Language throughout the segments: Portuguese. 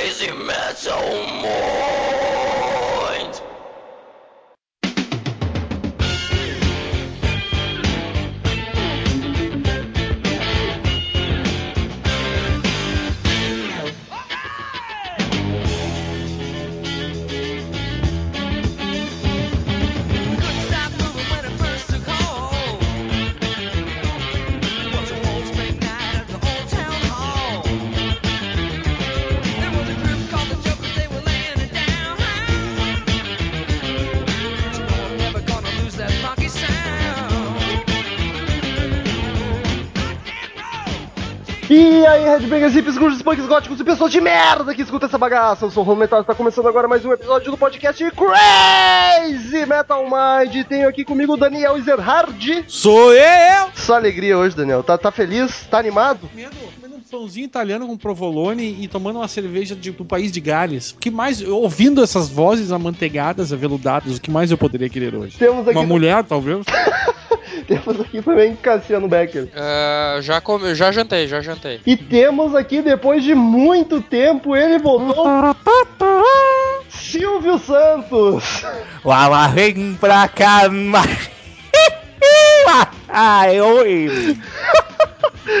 crazy metal mind. Headbangers, hips, grunges, punks, góticos e pessoas de merda que escuta essa bagaça. Eu sou o Ron Metal, está começando agora mais um episódio do podcast Crazy Metal Mind. Tenho aqui comigo o Daniel Ezerhard. Sou eu! Só alegria hoje, Daniel. Tá, tá feliz? Tá animado? Comendo, comendo um pãozinho italiano com provolone e tomando uma cerveja de- do país de Gales. O que mais, ouvindo essas vozes amanteigadas, aveludadas, o que mais eu poderia querer hoje? Temos aqui, Uma mulher, talvez? temos aqui também Cassiano Becker. Ah, já, come, já jantei, já jantei. E temos aqui, depois de muito tempo, ele voltou. Silvio Santos! Lala, vem pra cá, mas... Ai, oi!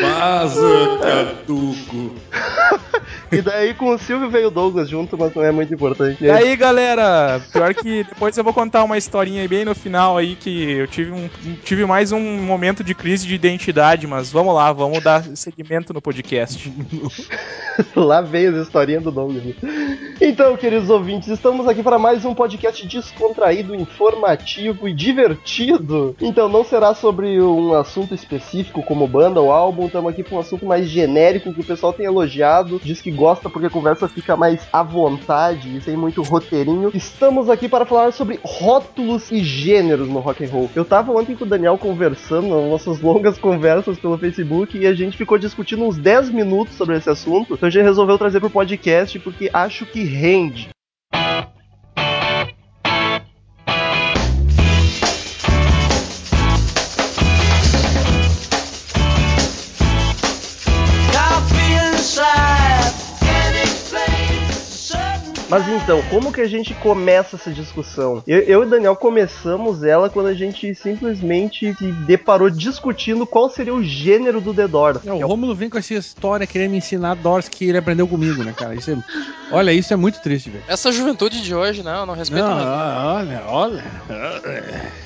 Vaza, caduco. E daí com o Silvio veio o Douglas junto, mas não é muito importante. E aí, galera, pior que depois eu vou contar uma historinha aí bem no final aí que eu tive um tive mais um momento de crise de identidade, mas vamos lá, vamos dar segmento no podcast. Lá veio as historinhas do Douglas. Então, queridos ouvintes, estamos aqui para mais um podcast descontraído, informativo e divertido. Então, não será sobre um assunto específico como banda ou álbum, estamos aqui para um assunto mais genérico que o pessoal tem elogiado, diz que gosta porque a conversa fica mais à vontade e sem muito roteirinho. Estamos aqui para falar sobre rótulos e gêneros no rock and roll. Eu tava ontem com o Daniel conversando, nossas longas conversas pelo Facebook, e a gente ficou discutindo uns 10 minutos sobre esse assunto. Então a gente resolveu trazer pro podcast porque acho que rende. Mas então, como que a gente começa essa discussão? Eu, eu e o Daniel começamos ela quando a gente simplesmente se deparou discutindo qual seria o gênero do The Doors. É, o Romulo vem com essa história querendo me ensinar Doors que ele aprendeu comigo, né, cara? Isso é- olha, isso é muito triste, velho. Essa juventude de hoje, né? Eu não respeito Não, mais. olha, olha.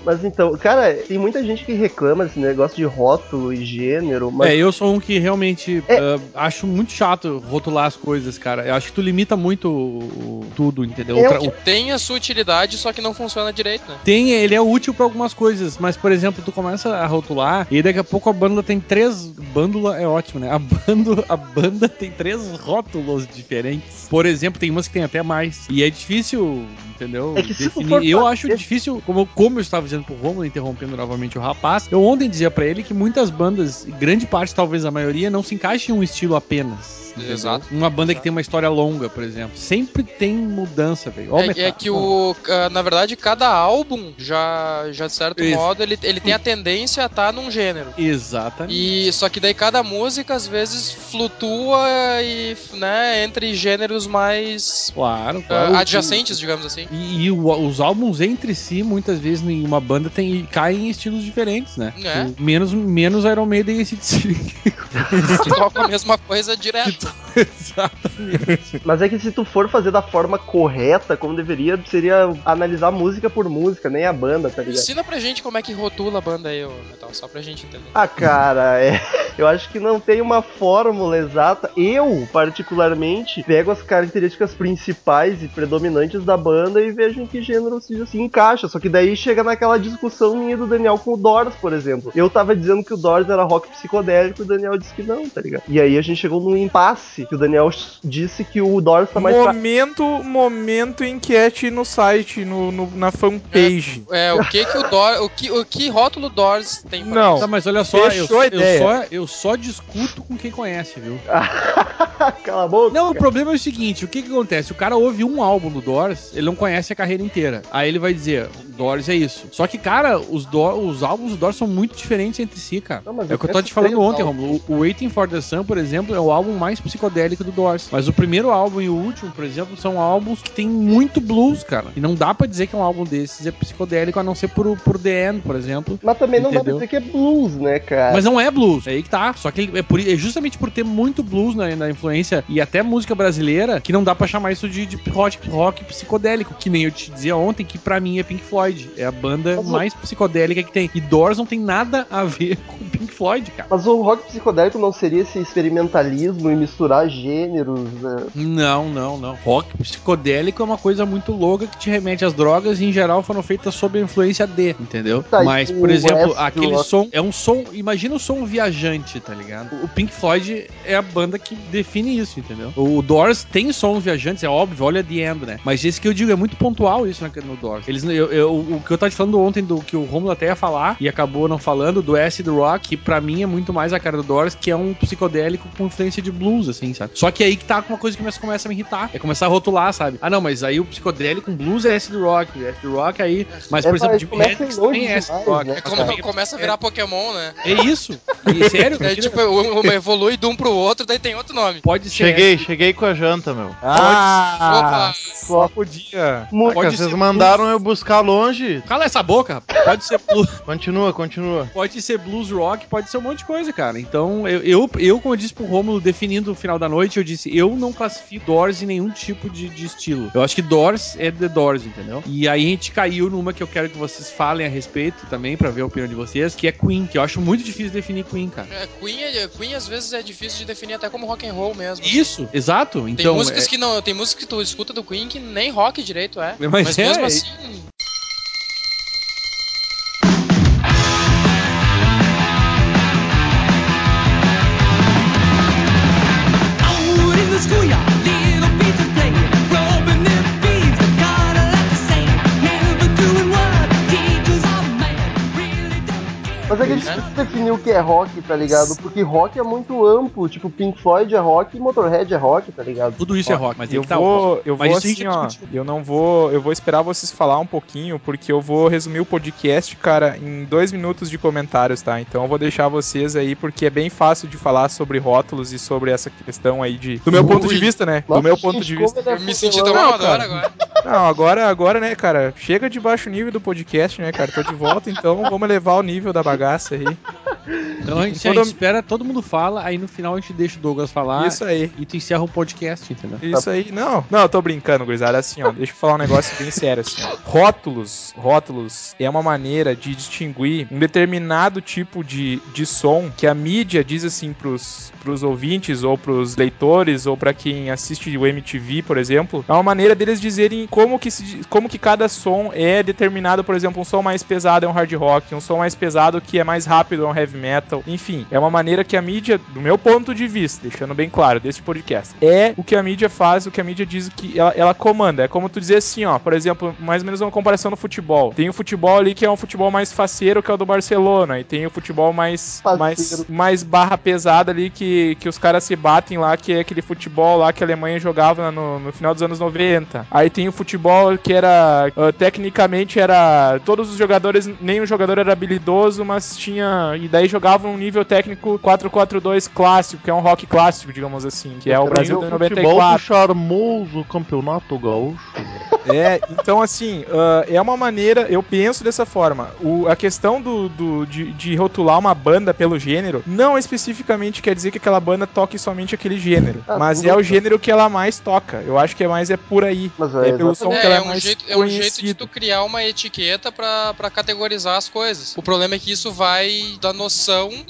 Mas então, cara, tem muita gente que reclama desse negócio de rótulo e gênero, mas É, eu sou um que realmente É. ah, acho muito chato rotular as coisas, cara. Eu acho que tu limita muito o- o- tudo, entendeu? É O Tem a sua utilidade, só que não funciona direito, né? Tem, ele é útil pra algumas coisas, mas, por exemplo, tu começa a rotular e daqui a pouco a banda tem três. Bândula é ótimo, né? A, bando, a banda tem três rótulos diferentes. Por exemplo, tem umas que tem até mais. E é difícil, entendeu? É que for Eu fazer- acho difícil, como, como eu estava dizendo pro Romulo, interrompendo novamente o rapaz, eu ontem dizia pra ele que muitas bandas, grande parte, talvez a maioria, não se encaixa em um estilo apenas. Entendeu? Exato. Uma banda que tem uma história longa, por exemplo. Sempre tem mudança, velho. É, é que o. ah, Na verdade, cada álbum, já, já de certo Isso. modo, ele, ele tem a tendência a estar num gênero. Exatamente. E só que daí cada música às vezes flutua e, né, entre gêneros mais Claro, ah, claro. adjacentes, digamos assim. E, e os álbuns entre si, muitas vezes, em uma banda tem, caem em estilos diferentes, né? É. Menos, menos Iron Maiden e ACDC. Que toca a mesma coisa direto. Exatamente. Mas é que se tu for fazer da forma correta, como deveria, seria analisar música por música, nem a banda, tá ligado? Ensina pra gente como é que rotula a banda aí, ô Metal, só pra gente entender. Ah, cara, é. Eu acho que não tem uma fórmula exata. Eu, particularmente, pego as características principais e predominantes da banda e vejo em que gênero se, se encaixa. Só que daí chega naquela discussão minha do Daniel com o Doors, por exemplo. Eu tava dizendo que o Doors era rock psicodélico e o Daniel disse que não, tá ligado? E aí a gente chegou num impasse que o Daniel disse que o Doors tá mais pra... Momento, momento enquete no site, no, no- na fanpage. É, o que que o Doors, o que, o que rótulo Doors tem pra Não. Tá, mas olha só, eu, eu só, eu só discuto com quem conhece, viu? Cala a boca. Não, o problema é o seguinte, o que que acontece? O cara ouve um álbum do Doors, ele não conhece a carreira inteira. Aí ele vai dizer, Doors é isso. Só que, cara, os, Do- os álbuns do Doors são muito diferentes entre si, cara. Não, é o que eu tô te falando ontem. Romulo. O o Waiting for the Sun, por exemplo, é o álbum mais psicodélica do Doors. Mas o primeiro álbum e o último, por exemplo, são álbuns que tem muito blues, cara. E não dá pra dizer que um álbum desses é psicodélico, a não ser por, por The End, por exemplo. Mas também não dá pra dizer que é blues, né, cara? Mas não é blues, é aí que tá. Só que é, por- é justamente por ter muito blues na, na influência e até música brasileira que não dá pra chamar isso de, de rock, rock psicodélico. Que nem eu te dizia ontem, que pra mim é Pink Floyd. É a banda Mas mais psicodélica que tem. E Doors não tem nada a ver com Pink Floyd, cara. Mas o rock psicodélico não seria esse experimentalismo e misturar gêneros, né? Não, não, não. Rock psicodélico é uma coisa muito louca que te remete às drogas e em geral foram feitas sob a influência de, entendeu? Tá, Mas, por exemplo, aquele som é um som, imagina o som viajante, tá ligado? O Pink Floyd é a banda que define isso, entendeu? O Doors tem sons viajantes, é óbvio, olha The End, né? Mas esse que eu digo é muito pontual isso na- no Doors. Eles, eu, eu- o que eu tava te falando ontem do que o Romulo até ia falar e acabou não falando do Acid Rock, que pra mim é muito mais a cara do Doors, que é um psicodélico com influência de blues, assim, sabe? Só que aí que tá uma coisa que começa, começa a me irritar. É começar a rotular, sabe? Ah, não, mas aí o psicodélico com blues é acid rock. Acid rock aí. Mas, É, por exemplo, mas Jimi começa Hendrix também é acid rock. né, É cara? como começa a virar Pokémon, né? É isso. E, sério? É tipo, uma evolui de um pro outro, daí tem outro nome. Pode ser. Cheguei, cheguei com a janta, meu. Ah, Opa! só podia. Mu- Cara, Pode vocês ser mandaram eu buscar longe. Cala essa boca. Pode ser blues, Continua, continua. pode ser blues rock, pode ser um monte de coisa, cara. Então, eu, eu, eu, como eu disse pro Romulo, definindo o final da noite, eu disse, eu não classifico Doors em nenhum tipo de, de estilo. Eu acho que Doors é The Doors, entendeu? E aí a gente caiu numa que eu quero que vocês falem a respeito também, pra ver a opinião de vocês, que é Queen, que eu acho muito difícil definir Queen, cara. É, Queen, é- Queen às vezes é difícil de definir até como rock and roll mesmo. Isso, exato. Tem Então, músicas é- que não, tem músicas que tu escuta do Queen que nem rock direito é. Mas Mas, é, mesmo assim, difícil definir o que é rock, tá ligado? Porque rock é muito amplo, tipo, Pink Floyd é rock e Motorhead é rock, tá ligado? tudo isso é rock, mas eu tá vou, eu Mas vou assim, ó, eu não vou, eu vou esperar vocês falar um pouquinho, porque eu vou resumir o podcast, cara, em dois minutos de comentários, tá? Então eu vou deixar vocês aí, porque é bem fácil de falar sobre rótulos e sobre essa questão aí de, do meu ponto de Ui. vista, né? Nossa, do meu gente, ponto de vista. é eu me senti tão Não, amador cara. agora. Não, agora, agora, né, cara, chega de baixo nível do podcast, né, cara? Tô de volta, então vamos levar o nível da bagaça aí. Então a gente, a gente espera, todo mundo fala, aí no final a gente deixa o Douglas falar Isso aí. e tu encerra o podcast, entendeu? Isso aí, não, não, eu tô brincando, gurizada. Assim, ó, deixa eu falar um negócio bem sério, assim, ó. Rótulos, rótulos é uma maneira de distinguir um determinado tipo de, de som que a mídia diz assim pros, pros ouvintes ou pros leitores ou pra quem assiste o MTV, por exemplo. É uma maneira deles dizerem como que, se, como que cada som é determinado, por exemplo, um som mais pesado é um hard rock, um som mais pesado que é mais rápido é um heavy metal. Enfim, é uma maneira que a mídia, do meu ponto de vista, deixando bem claro desse podcast, é o que a mídia faz, o que a mídia diz que ela, ela comanda. É como tu dizer assim, ó, por exemplo, mais ou menos uma comparação no futebol. Tem o futebol ali que é um futebol mais faceiro, que é o do Barcelona, e tem o futebol mais mais, Faceiro. mais barra pesada ali que, que os caras se batem lá, que é aquele futebol lá que a Alemanha jogava no, no final dos anos 90. Aí tem o futebol que era ah, tecnicamente era todos os jogadores, nenhum jogador era habilidoso, mas tinha e daí jogavam um nível técnico 4-4-2 clássico, que é um rock clássico, digamos assim, que é o Brasil de o futebol do 94. charmoso campeonato gaúcho. É, então assim, ah, é uma maneira, eu penso dessa forma. O, a questão do, do- de, de rotular uma banda pelo gênero não especificamente quer dizer que aquela banda toque somente aquele gênero, Ah, mas é o gênero que ela mais toca. Eu acho que é mais é por aí. Mas É é, pelo som exatamente. que ela É, é, é um mais jeito, é um jeito de tu criar uma etiqueta pra, pra categorizar as coisas. O problema é que isso vai da noção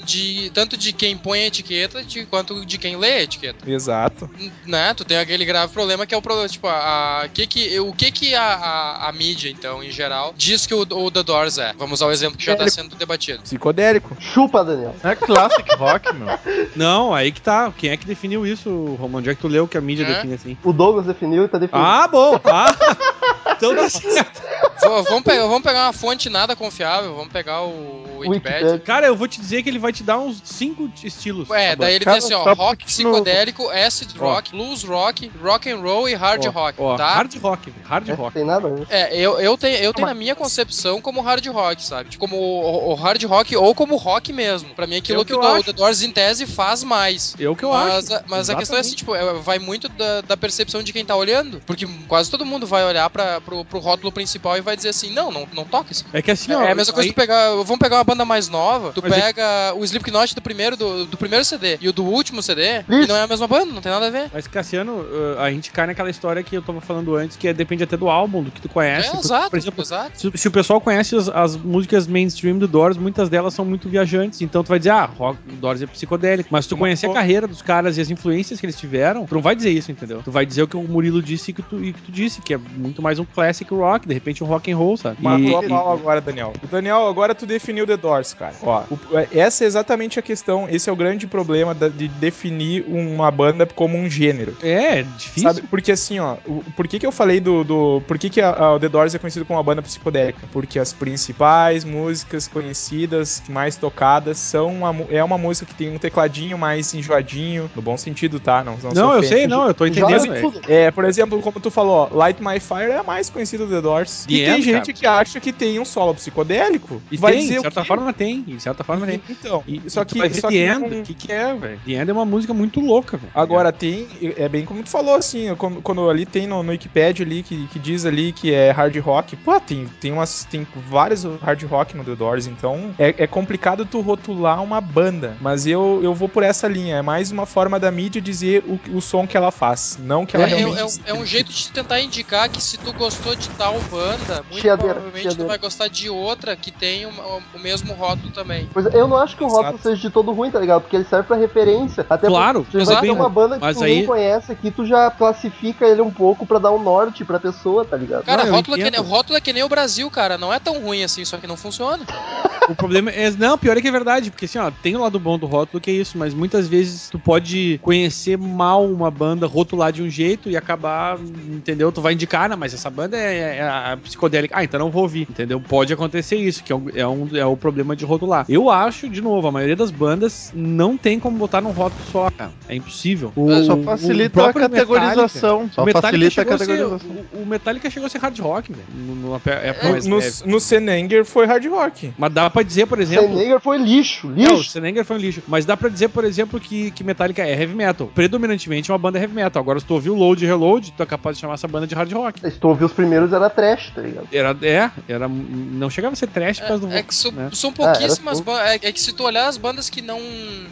de tanto de quem põe a etiqueta de, quanto de quem lê a etiqueta. Exato. Né? Tu tem aquele grave problema que é o problema, tipo, a, a- que que, o que que a, a, a mídia, então, em geral, diz que o, o The Doors é. Vamos usar o exemplo que já tá sendo debatido. Psicodélico. Chupa, Daniel. É classic rock, meu. Não, aí que tá. Quem é que definiu isso, Romão? Onde é que tu leu que a mídia É? define assim? O Douglas definiu e tá definido. Ah, bom. Ah, então tá certo. Vamos, pegar, vamos pegar uma fonte nada confiável, vamos pegar o Wikipedia. Wikipedia. Cara, eu vou te dizer que ele vai te dar uns cinco estilos. É, Tá daí ele Cara, tem assim, ó, só rock psicodélico, acid rock, blues rock, rock and roll e hard Ó, rock, tá? Hard rock, velho, hard É, rock. tem nada? É, eu, eu tenho, eu tenho na minha concepção como hard rock, sabe? Tipo, Como o, o hard rock ou como rock mesmo. Pra mim, aquilo É o que, que o, eu o. The Doors em tese faz mais. O que eu mas, acho. a, mas a questão é assim, tipo, é, vai muito da, da percepção de quem tá olhando. Porque quase todo mundo vai olhar pra, pro, pro rótulo principal e vai dizer assim, não, não, não toca isso. É que assim, É, ó. é a mesma coisa aí- que tu pegar. Vamos pegar uma banda mais nova, tu Mas é- pega o Slipknot do primeiro, do, do primeiro CD e o do último CD, e Isso. não é a mesma banda, não tem nada a ver. Mas, Cassiano, uh, a gente cai naquela história que eu tava falando antes, que é, depende até do álbum, do que tu conhece. É, exato, Por exemplo, exato. se, se o pessoal conhece as, as músicas mainstream do Doors, muitas delas são muito viajantes. Então tu vai dizer, ah, rock, Doors é psicodélico. Mas se tu conhecer a carreira dos caras e as influências que eles tiveram, tu não vai dizer isso, entendeu? Tu vai dizer o que o Murilo disse e que tu, e que tu disse, que é muito mais um classic rock, de repente um rock and roll, sabe? Matou a E- pau agora, Daniel. Daniel, agora tu definiu The Doors, cara. Ó, o- essa é exatamente a questão, esse é o grande problema da- de definir uma banda como um gênero. É, difícil. Sabe? Porque assim, ó, o- por que que eu falei do. do por que que a, a- o The Doors é conhecido como uma banda psicodélica? Porque as principais músicas conhecidas, mais tocadas, são uma, é uma música que tem um tecladinho mais enjoadinho, no bom sentido, tá? Não, não, Não, eu sei, não, eu tô entendendo. tudo. É, por exemplo, como tu falou, ó, Light My Fire é a mais conhecida do The Doors. The e tem End, gente cara. que acha que tem um solo psicodélico. E vai tem, dizer de certa forma tem, de certa forma tem. Então, E, só que, vai só The que End, não- o que, que é, velho? The End é uma música muito louca, velho. Agora tem, é bem como tu falou, assim, quando, quando ali tem no, no Wikipedia ali, que, que diz ali que é hard rock, pô, tem, tem, umas, tem vários hard rock no The Doors, então é, é complicado tu rotular uma banda, mas eu, eu vou por essa linha, é mais uma forma da mídia dizer o, o som que ela faz, não que ela É, realmente... é- é um jeito de tentar indicar que se tu gostou de tal banda, muito Chiadeira, provavelmente chiadeira. tu vai gostar de outra que tem o, o mesmo rótulo também. Pois é, eu não acho que o Exato. rótulo seja de todo ruim, tá ligado? Porque ele serve pra referência. Até Claro, tu vai ter uma banda que Mas tu nem aí- conhece aqui, tu já classifica ele um pouco pra dar um norte pra pessoa, tá ligado? Cara, Não, rótulo, é que, rótulo é que nem o Brasil, cara. Não é tão ruim assim, só que não funciona. O problema é. Não, pior é que é verdade, porque assim, ó, tem o lado bom do rótulo que é isso, mas muitas vezes tu pode conhecer mal uma banda, rotular de um jeito e acabar, entendeu? Tu vai indicar, não, mas essa banda é, é a psicodélica. Ah, então não vou ouvir, entendeu? Pode acontecer isso, que é, um, é, um- é o problema de rotular. Eu acho, de novo, a maioria das bandas não tem como botar num rótulo só, cara. É impossível. O, Só o facilita a próprio categorização. Só Metallica facilita a chegou a ser- categorização. o, o Metallica chegou a ser hard rock, velho. no- época mais No, leve. no Senenger foi hard rock. Mas dá pra dizer, por exemplo. Senegar foi lixo, Não, o lixo. Senenger foi um lixo. Mas dá pra dizer, por exemplo, que, que Metallica é heavy metal. Predominantemente é uma banda heavy metal. Agora, se tu ouvir o Load e Reload, tu é capaz de chamar essa banda de hard rock. Se tu ouvir os primeiros, era trash, tá ligado? Era, é, era, não chegava a ser trash por causa do É que são, né? são Ah, pouquíssimas era bandas. É, é que se tu olhar as bandas que não.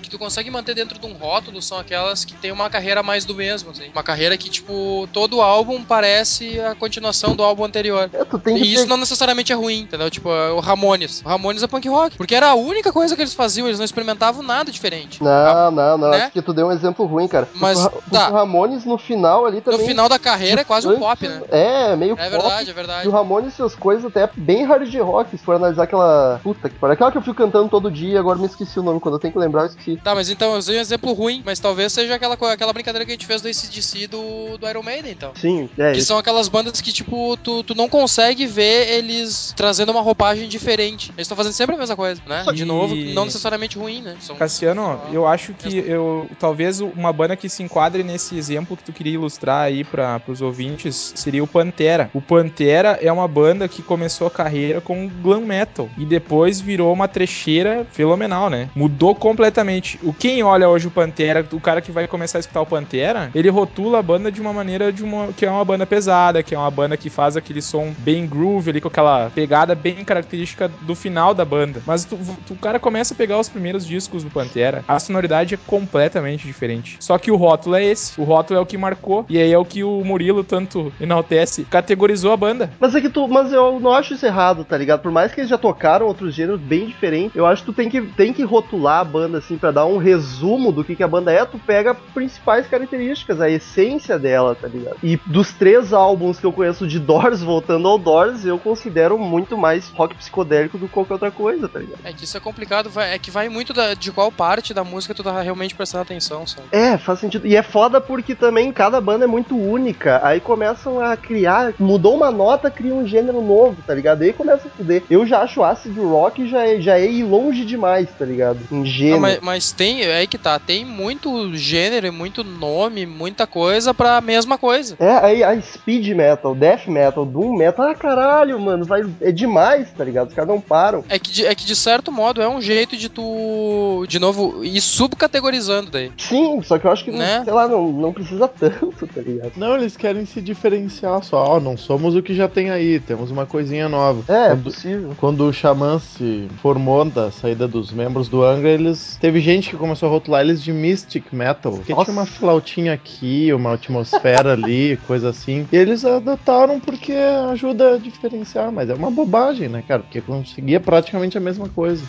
que tu consegue manter dentro de um rótulo, são aquelas que tem uma carreira mais do mesmo, assim. Uma carreira que, tipo, todo álbum parece a continuação do álbum anterior. É, tu tem que E isso ter- não necessariamente é ruim, entendeu? Tipo, o Ramones. O Ramones é punk rock. Porque era a única coisa que eles faziam, eles não experimentavam nada diferente. Não, não, não. né? Acho que tu deu um exemplo ruim, cara. Mas, o, tá. o Ramones no final ali No também. final da carreira é quase um pop, né? É, meio É pop. verdade, é E verdade. o Ramones suas coisas até bem hard rock, se for analisar aquela. Puta que pariu. Aquela que eu fico cantando todo dia, agora me esqueci o nome. Quando eu tenho que lembrar, eu esqueci. Tá, mas então eu usei um exemplo ruim, mas talvez seja aquela, aquela brincadeira que a gente fez do ACDC do, do Iron Maiden, então. Sim, é Que isso. são aquelas bandas que, tipo, tu, tu não consegue ver eles trazendo uma roupagem diferente. Eles estão fazendo sempre a mesma coisa, né? De E- novo, não necessariamente ruim, né? São Cassiano, eu acho que eu talvez uma banda que se enquadre nesse exemplo que tu queria ilustrar aí para os ouvintes seria o Pantera. O Pantera é uma banda que começou a carreira com glam metal e depois virou uma trecheira fenomenal, né? Mudou completamente. O quem olha hoje o Pantera, o cara que vai começar a escutar o Pantera, ele rotula a banda de uma maneira de uma que é uma banda pesada, que é uma banda que faz aquele som bem groove ali com aquela pegada bem característica do final da banda. Mas tu, tu- o cara começa a pegar os primeiros discos do Pantera, a sonoridade é completamente diferente. Só que o rótulo é esse. O rótulo é o que marcou. E aí é o que o Murilo tanto enaltece. Categorizou a banda. Mas é que tu. Mas eu não acho isso errado, tá ligado? Por mais que eles já tocaram outros gêneros bem diferentes, eu acho que tu tem que, tem que rotular a banda, assim, pra dar um resumo do que, que a banda é. Tu pega principais características, a essência dela, tá ligado? E dos três álbuns que eu conheço de Doors, voltando ao Doors, eu considero muito mais rock psicodélico do que qualquer outra coisa. tá ligado? É que isso é complicado, vai- é que vai muito da- de qual parte da música tu tá realmente prestando atenção, sabe? É, faz sentido. E é foda porque também cada banda é muito única. Aí começam a criar. Mudou uma nota, cria um gênero novo, tá ligado? Aí começa a fuder. Eu já acho acid rock já é, já é ir longe demais, tá ligado? Em gênero. Não, mas, mas tem, é aí que tá, tem muito gênero, e muito nome, muita coisa pra mesma coisa. É, aí a speed metal, death metal, doom metal, ah caralho, mano, vai, é demais, tá ligado? Os caras não param. É que, de, é que de certo modo é um jeito de tu, de novo, ir subcategorizando daí. Sim, só que eu acho que, Né? sei lá, não, não precisa tanto, tá ligado? Não, eles querem se diferenciar só. Não somos o que já tem aí, temos uma coisinha nova. É, é Quando- possível. Quando o Xamã se formou da saída dos membros do Angra, eles. Teve gente que começou a rotular eles de Mystic Metal. Nossa. tinha uma flautinha aqui, uma atmosfera ali, coisa assim. E eles adotaram porque ajuda a diferenciar, mas é uma bobagem, né, cara? Porque conseguia praticamente a mesma coisa.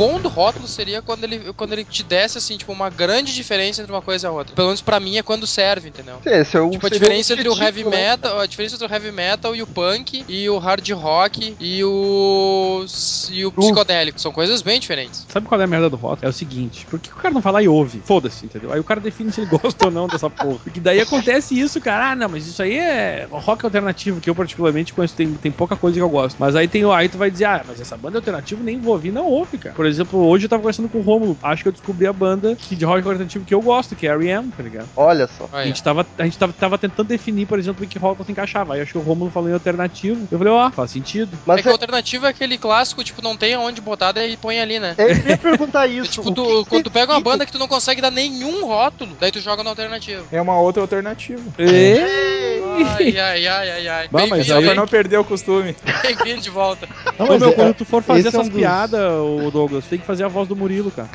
Bom do rótulo seria quando ele, quando ele te desse, assim, tipo, uma grande diferença entre uma coisa e a outra. Pelo menos pra mim é quando serve, entendeu? Esse é o, Tipo, a diferença entre o heavy né? metal, a diferença entre o heavy metal e o punk, e o hard rock e o e o psicodélico, são coisas bem diferentes. Sabe qual é a merda do rótulo? É o seguinte, por que o cara não fala e ouve? Foda-se, entendeu? Aí o cara define se ele gosta ou não dessa porra. Porque daí acontece isso, cara. Ah, não, mas isso aí é rock alternativo, que eu particularmente conheço, tem, tem pouca coisa que eu gosto. Mas aí tem aí tu vai dizer, ah, mas essa banda é alternativa nem vou ouvir, não ouve, cara. Por exemplo, hoje eu tava conversando com o Romulo, acho que eu descobri a banda que- de rock alternativo que eu gosto, que é R.E.M., tá ligado? Olha só. A gente, tava, a gente tava, tava tentando definir, por exemplo, em que rótulo se encaixava. Aí eu acho que o Romulo falou em alternativo. Eu falei, ó, faz sentido. é Mas que a é, alternativa é aquele clássico, tipo, não tem aonde botar, daí põe ali, né? é, eu ia perguntar É isso. tipo, o tu- que que quando tu pega uma banda que tu não consegue dar nenhum rótulo, daí tu joga na alternativa. É uma outra alternativa. Ai, ai, ai, ai, ai. Bah, mas aí- pra não perder o costume. bem-vindo de volta. Não, mas meu, é- quando tu for fazer esse é um essas dos- piadas, ô Douglas, tem que fazer a voz do Murilo, cara.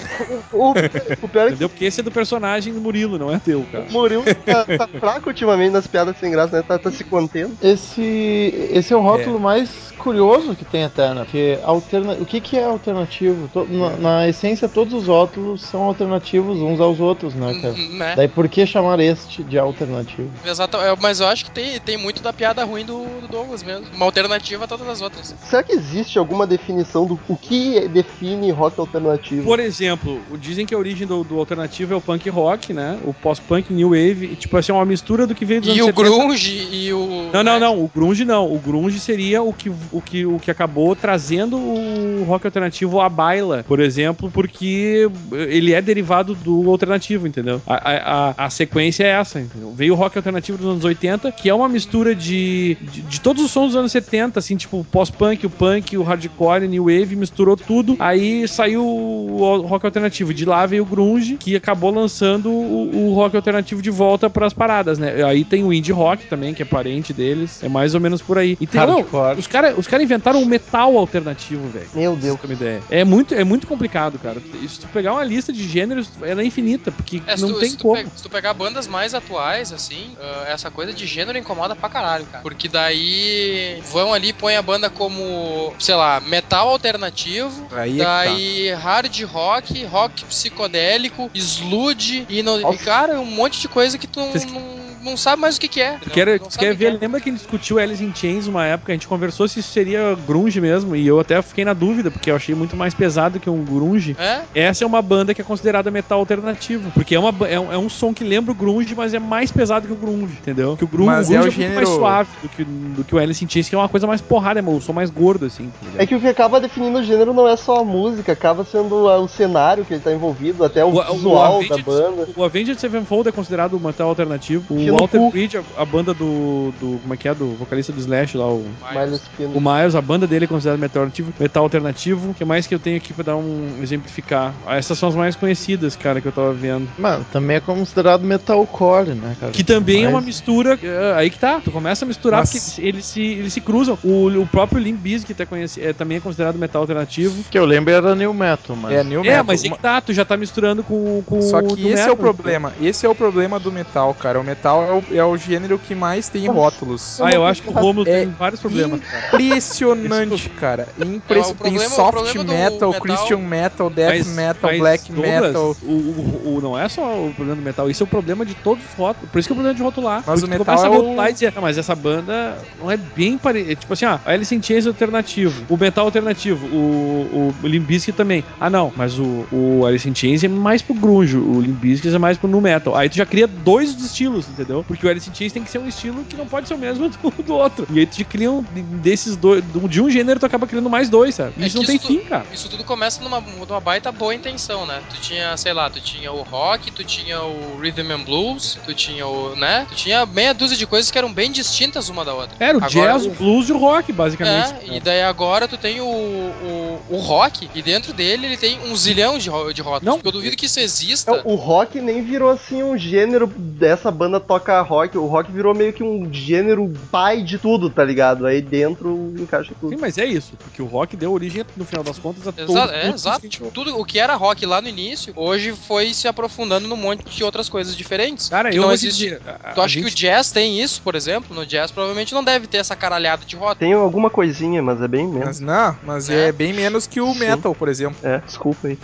O, o pior é que Entendeu? Porque esse é do personagem do Murilo, não é teu, cara. o Murilo tá, tá fraco ultimamente nas piadas sem graça, né? Tá, tá se contendo. Esse, esse é o rótulo mais curioso que tem até, né? Porque alterna... o que, que é alternativo? To- Na, na essência, todos os rótulos são alternativos uns aos outros, né, cara? Uhum, né? Daí por que chamar este de alternativo? Exato, é, mas eu acho que tem, tem muito da piada ruim do, do Douglas mesmo. Uma alternativa a todas as outras. Será que existe alguma definição do o que define rock alternativo? Por exemplo, o- dizem que a origem do, do alternativo é o punk rock, né? O pós-punk, new wave, e, tipo assim, é uma mistura do que veio dos E anos o 70. grunge e o... Não, não, não. O grunge não. O grunge seria o que, o que, o que acabou trazendo o rock alternativo à baila, por exemplo, porque ele é derivado do alternativo, entendeu? A, a, a, a sequência é essa, entendeu? Veio o rock alternativo dos anos 80, que é uma mistura de, de, de todos os sons dos anos 70, assim, tipo o pós-punk, o punk, o hardcore, new wave, misturou tudo. Aí saiu o rock alternativo. De lá veio o grunge, que acabou lançando o, o rock alternativo de volta pras paradas, né? Aí tem o indie rock também, que é parente deles. É mais ou menos por aí. E tem, não, os caras os cara inventaram um metal alternativo, velho. Meu Deus. uma ideia. É muito, é muito complicado, cara. Se tu pegar uma lista de gêneros, ela é infinita, porque É, não tu, tem se, como. pe- se tu pegar bandas mais atuais, assim, ah, essa coisa de gênero incomoda pra caralho, cara. Porque daí vão ali e põem a banda como, sei lá, metal alternativo, Aí é daí hard rock, rock psicodélico, sludge e, no, e, cara, um monte de coisa que tu Vocês- não, não sabe mais o que, que é. Tu quer, tu quer o que ver? é. Lembra que a gente discutiu Alice in Chains uma época? A gente conversou se isso seria grunge mesmo, e eu até fiquei na dúvida, porque eu achei muito mais pesado que um grunge. É? Essa é uma banda que é considerada metal alternativo, porque é, uma, é, um, é um som que lembra o grunge, mas é mais pesado que o grunge, entendeu? Que o grunge, Mas o grunge é é, o muito mais gênero- suave do que, do que o Alice in Chains, que é uma coisa mais porrada, é um som mais gordo, assim. ligado? É que o que acaba definindo o gênero não é só a música, acaba sendo ah, o cenário que ele tá envolvido, até o, O- o visual Avenged- da banda. O Avenged Sevenfold é considerado um metal alternativo. O No Walter. Bridge, a, a banda do, do. Como é que é? Do vocalista do Slash lá, o. Miles. O Miles, a banda dele é considerada metal alternativo. Metal alternativo. O que mais que eu tenho aqui pra dar um exemplificar? Ah, Essas são as mais conhecidas, cara, que eu tava vendo. Mano, também é considerado metalcore, né, cara? Que também é Mas- uma mistura. é, aí que tá. Tu começa a misturar Mas- porque eles se, eles se cruzam. O, o próprio Limp Bizkit é, conheci- é, também é considerado metal alternativo. Que eu lembro era New Metal, mas. É, new É, metal. mas aí que tá. Tu já tá misturando com, com Só o que esse é metal, o problema. Esse é o problema do metal, cara. O metal é o, é o gênero que mais tem rótulos. Ah, eu acho que o Romulo É tem vários problemas, cara. Impressionante, cara. Impressionante. É, o problema- tem soft metal, metal- Christian metal, death Mas- metal, mas, black Douglas, metal. O, o- o- não é só o problema do metal, isso é o problema de todos os rótulos. Por isso que é o problema de rotular. Mas o metal começa é a rotular o- e dizer, ah, mas essa banda não é bem parecida. Tipo assim, ó, a Alice in Chains é alternativo, o metal alternativo, o, o Limp Bizkit também. Ah, não, mas o, o Alice in Chains é mais pro grunge, o Limp Bizkit é mais pro nu metal. Aí tu já cria dois estilos, entendeu? Porque o Alice in Chains tem que ser um estilo que não pode ser o mesmo do, do outro. E aí tu cria um, desses dois, de um gênero tu acaba criando mais dois, sabe? É Isso não tem isso- fim, cara. Isso tudo começa numa, numa baita boa intenção, né? Tu tinha, sei lá, tu tinha o rock, tu tinha o rhythm and blues, tu tinha o, né? Tu tinha meia dúzia de coisas que eram bem distintas uma da outra. Era o Agora, jazz, o blues e o rock, basicamente. É, e daí agora tu tem o, o, o rock, e dentro dele ele tem um zilhão de, de rótulos. Não. Porque eu duvido que isso exista. O rock nem virou assim um gênero dessa banda toca rock. O rock virou meio que um gênero pai de tudo, tá ligado? Aí dentro encaixa tudo. Sim, mas é isso, porque o rock deu origem, no final das contas, a Exa todo é, exato. Tudo o que era rock lá no início, hoje foi se aprofundando num monte de outras coisas diferentes. Cara, que eu não existe. dizer, a- Tu acha que o gente- jazz tem isso, por exemplo? No jazz provavelmente não deve ter essa caralhada de rótulos. Tem alguma coisinha, mas é bem menos. Mas não, mas É. é bem menos que o Sim. metal, por exemplo. É, desculpa aí.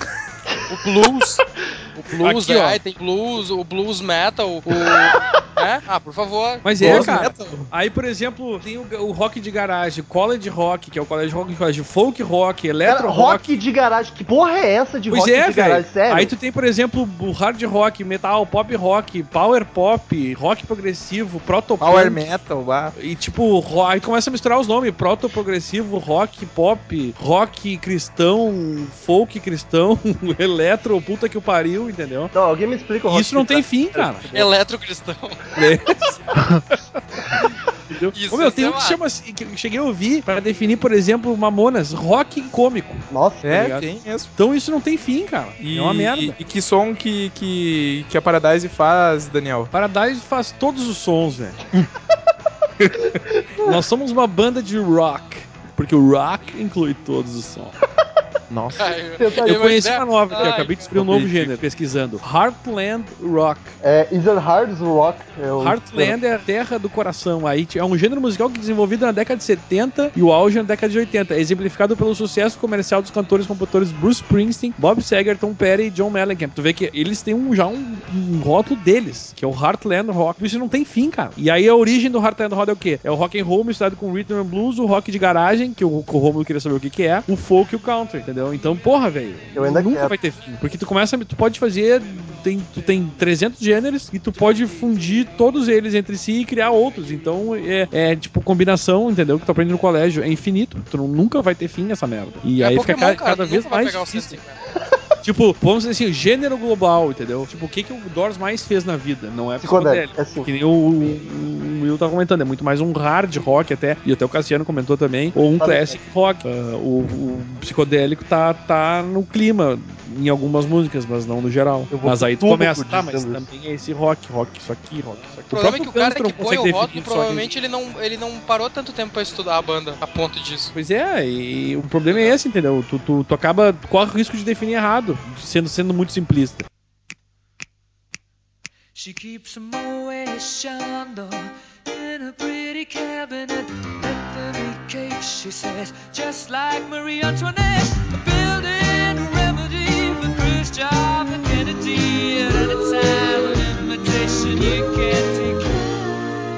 O blues. O blues, Aqui, ó. é, tem blues, o blues metal, o. é? Ah, por favor. Mas é, cara. metal. Aí, por exemplo, tem o, o rock de garagem, college rock, que é o college rock, college folk rock, electro Cara, rock. rock de garagem. Que porra é essa de Pois rock é, de garagem? velho. Sério? Aí tu tem, por exemplo, o hard rock, metal, pop rock, power pop, rock progressivo, proto Power metal, vá. E tipo, ro- aí começa a misturar os nomes: proto progressivo, rock, pop, rock cristão, folk cristão, eletro, puta que o pariu, entendeu? Não, alguém me explica o rock Isso não tem fim, cara. Eletrocristão. Entendeu? Isso Ô, meu, é tem um que chama assim, que eu cheguei a ouvir pra definir, por exemplo, Mamonas, rock cômico. Nossa, Tá É, ligado? tem mesmo. Então isso não tem fim, cara. E, é uma merda. E, e que som que, que, que a Paradise faz, Daniel? Paradise faz todos os sons, velho. Nós somos uma banda de rock. Porque o rock inclui todos os sons. Nossa. Eu Eu conheci uma nova aqui, eu acabei de descobrir um novo gênero pesquisando. Heartland Rock. É, Is It Hard Rock? É o- Heartland é a terra do coração. Aí é um gênero musical que é desenvolvido na década de 70 e o auge na década de 80. É exemplificado pelo sucesso comercial dos cantores e compositores Bruce Springsteen, Bob Seger, Tom Petty e John Mellencamp. Tu vê que eles têm um, já um, um rótulo deles, que é o Heartland Rock. Isso não tem fim, cara. E aí a origem do Heartland Rock é o quê? É o rock and roll misturado com rhythm and blues, o rock de garagem, que o, o Romulo queria saber o que, que é, o folk e o country, entendeu? Então, porra, velho, Eu ainda nunca quero. vai ter fim. Porque tu começa, tu pode fazer, tem, tu tem 300 gêneros e tu pode fundir todos eles entre si e criar outros. Então, é, é tipo combinação, entendeu? Que tu aprende no colégio, é infinito. Tu nunca vai ter fim essa merda. E É aí Pokémon, fica ca- cara, cada vez mais difícil. 150. Tipo, vamos dizer assim, gênero global, entendeu? Tipo, o que, que o Doors mais fez na vida? Não é Psicodélico, é assim. Que nem o, o, o Will tava comentando, é muito mais um hard rock até, e até o Cassiano comentou também, ou um classic rock. Ah, o, o psicodélico tá, tá no clima em algumas músicas, mas não no geral. Mas aí tu começa, tá, mas isso. também é esse rock, rock, isso aqui, rock, isso aqui. O problema é que o cara que põe o rótulo, provavelmente ele não, ele não parou tanto tempo pra estudar a banda a ponto disso. Pois é, e o problema é esse, entendeu? Tu, tu, tu acaba, corre o risco de definir errado, sendo, sendo muito simplista. She keeps a Moet Chandon in a pretty cabinet. Bethany cake, she says, just like Marie Antoinette. A building a remedy for Khrushchev and Kennedy. At any time, an imitation you.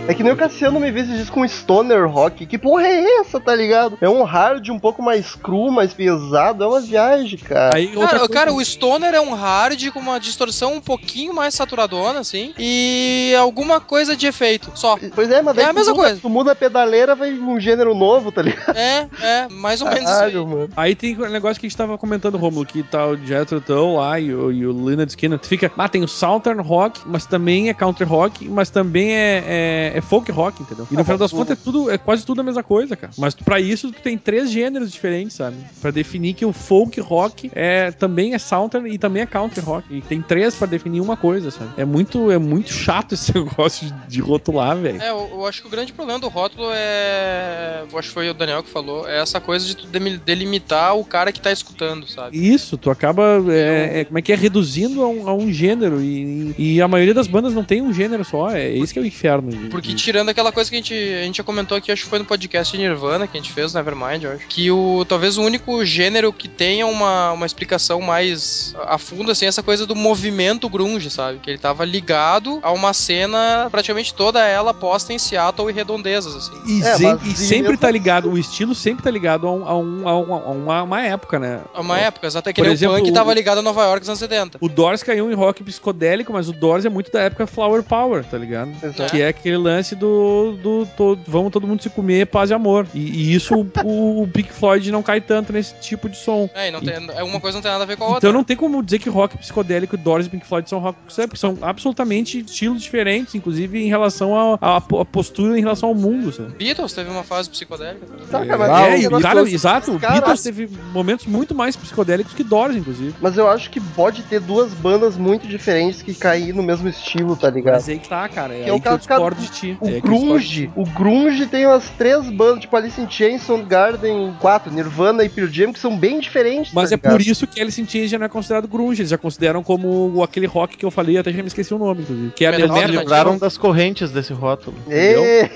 É que nem o Cassiano me vê esses dias com stoner rock. Que porra é essa, tá ligado? É um hard um pouco mais cru, mais pesado. É uma viagem, cara. Aí, Cara, coisa- cara, o Stoner é um hard com uma distorção um pouquinho mais saturadona, assim, e alguma coisa de efeito, só. Pois é, mas daí É a tu mesma muda, coisa. Tu muda a pedaleira, vai um gênero novo, tá ligado? É, é, mais ou menos isso aí. Caralho, mano. Aí tem o negócio que a gente tava comentando, Romulo, que tá o Jethro Tull lá e o, e o Leonard Skinner. Tu fica, ah, tem o Southern Rock, mas também é country rock, mas também é, é, é, é folk rock, entendeu? E no Ah, final das o- contas é tudo, é quase tudo a mesma coisa, cara. Mas pra isso tu tem três gêneros diferentes, sabe? Pra definir que o folk rock é também é southern e também é country rock. E tem três pra definir uma coisa, sabe? É muito, é muito chato esse negócio de, de rotular, velho. É, eu, eu acho que o grande problema do rótulo é. Eu acho que foi o Daniel que falou. É essa coisa de tu delimitar o cara que tá escutando, sabe? Isso, tu acaba, é, é, como é que é, reduzindo a um, a um gênero. E, e a maioria das bandas não tem um gênero só. É isso que é o inferno. de- Porque de- tirando aquela coisa que a gente, a gente já comentou aqui, acho que foi no podcast de Nirvana que a gente fez, Nevermind, eu acho. Que o talvez o único gênero que tenha uma, uma explicação mais a fundo, assim, é essa coisa do movimento grunge, sabe? Que ele tava ligado a uma cena, praticamente toda ela posta em Seattle e redondezas, assim. E, É, mas e sempre tá ligado, o estilo sempre tá ligado a, um- a um- a uma, a uma- uma época, né? É uma época, exato. Que Por exemplo, o punk o- tava ligado a Nova York nos anos 70. O Doors caiu em rock psicodélico, mas o Doors é muito da época Flower Power, tá ligado? Exato. Que é aquele lance do, do, to- vamos todo mundo se comer, paz e amor. E, e isso o, o Pink Floyd não cai tanto nesse tipo de som. É, e não tem, é uma coisa não tem nada a ver com a outra. Então não tem como dizer que rock psicodélico, Doors e Pink Floyd são rock psicodélico. São absolutamente estilos diferentes, inclusive em relação à postura em relação ao mundo, sabe? Beatles teve uma fase psicodélica também. Tá, cara, é, o e, negócio- cara, exato, o cara, Beatles teve momentos muito mais psicodélicos que Doors, inclusive. Mas eu acho que pode ter duas bandas muito diferentes que cair no mesmo estilo, tá ligado? Mas aí que tá, cara. É Que é aí o que eu discordo de ti. O É grunge, o grunge tem umas três bandas, tipo Alice in Chains, Soundgarden 4, Nirvana e Pearl Jam, que são bem diferentes, Mas tá é por isso que Alice in Chains já não é considerado grunge. Eles já consideram como aquele rock que eu falei, até já me esqueci o nome, inclusive. Que é a Metal metal. alternativo. Livraram das correntes desse rótulo. Ê!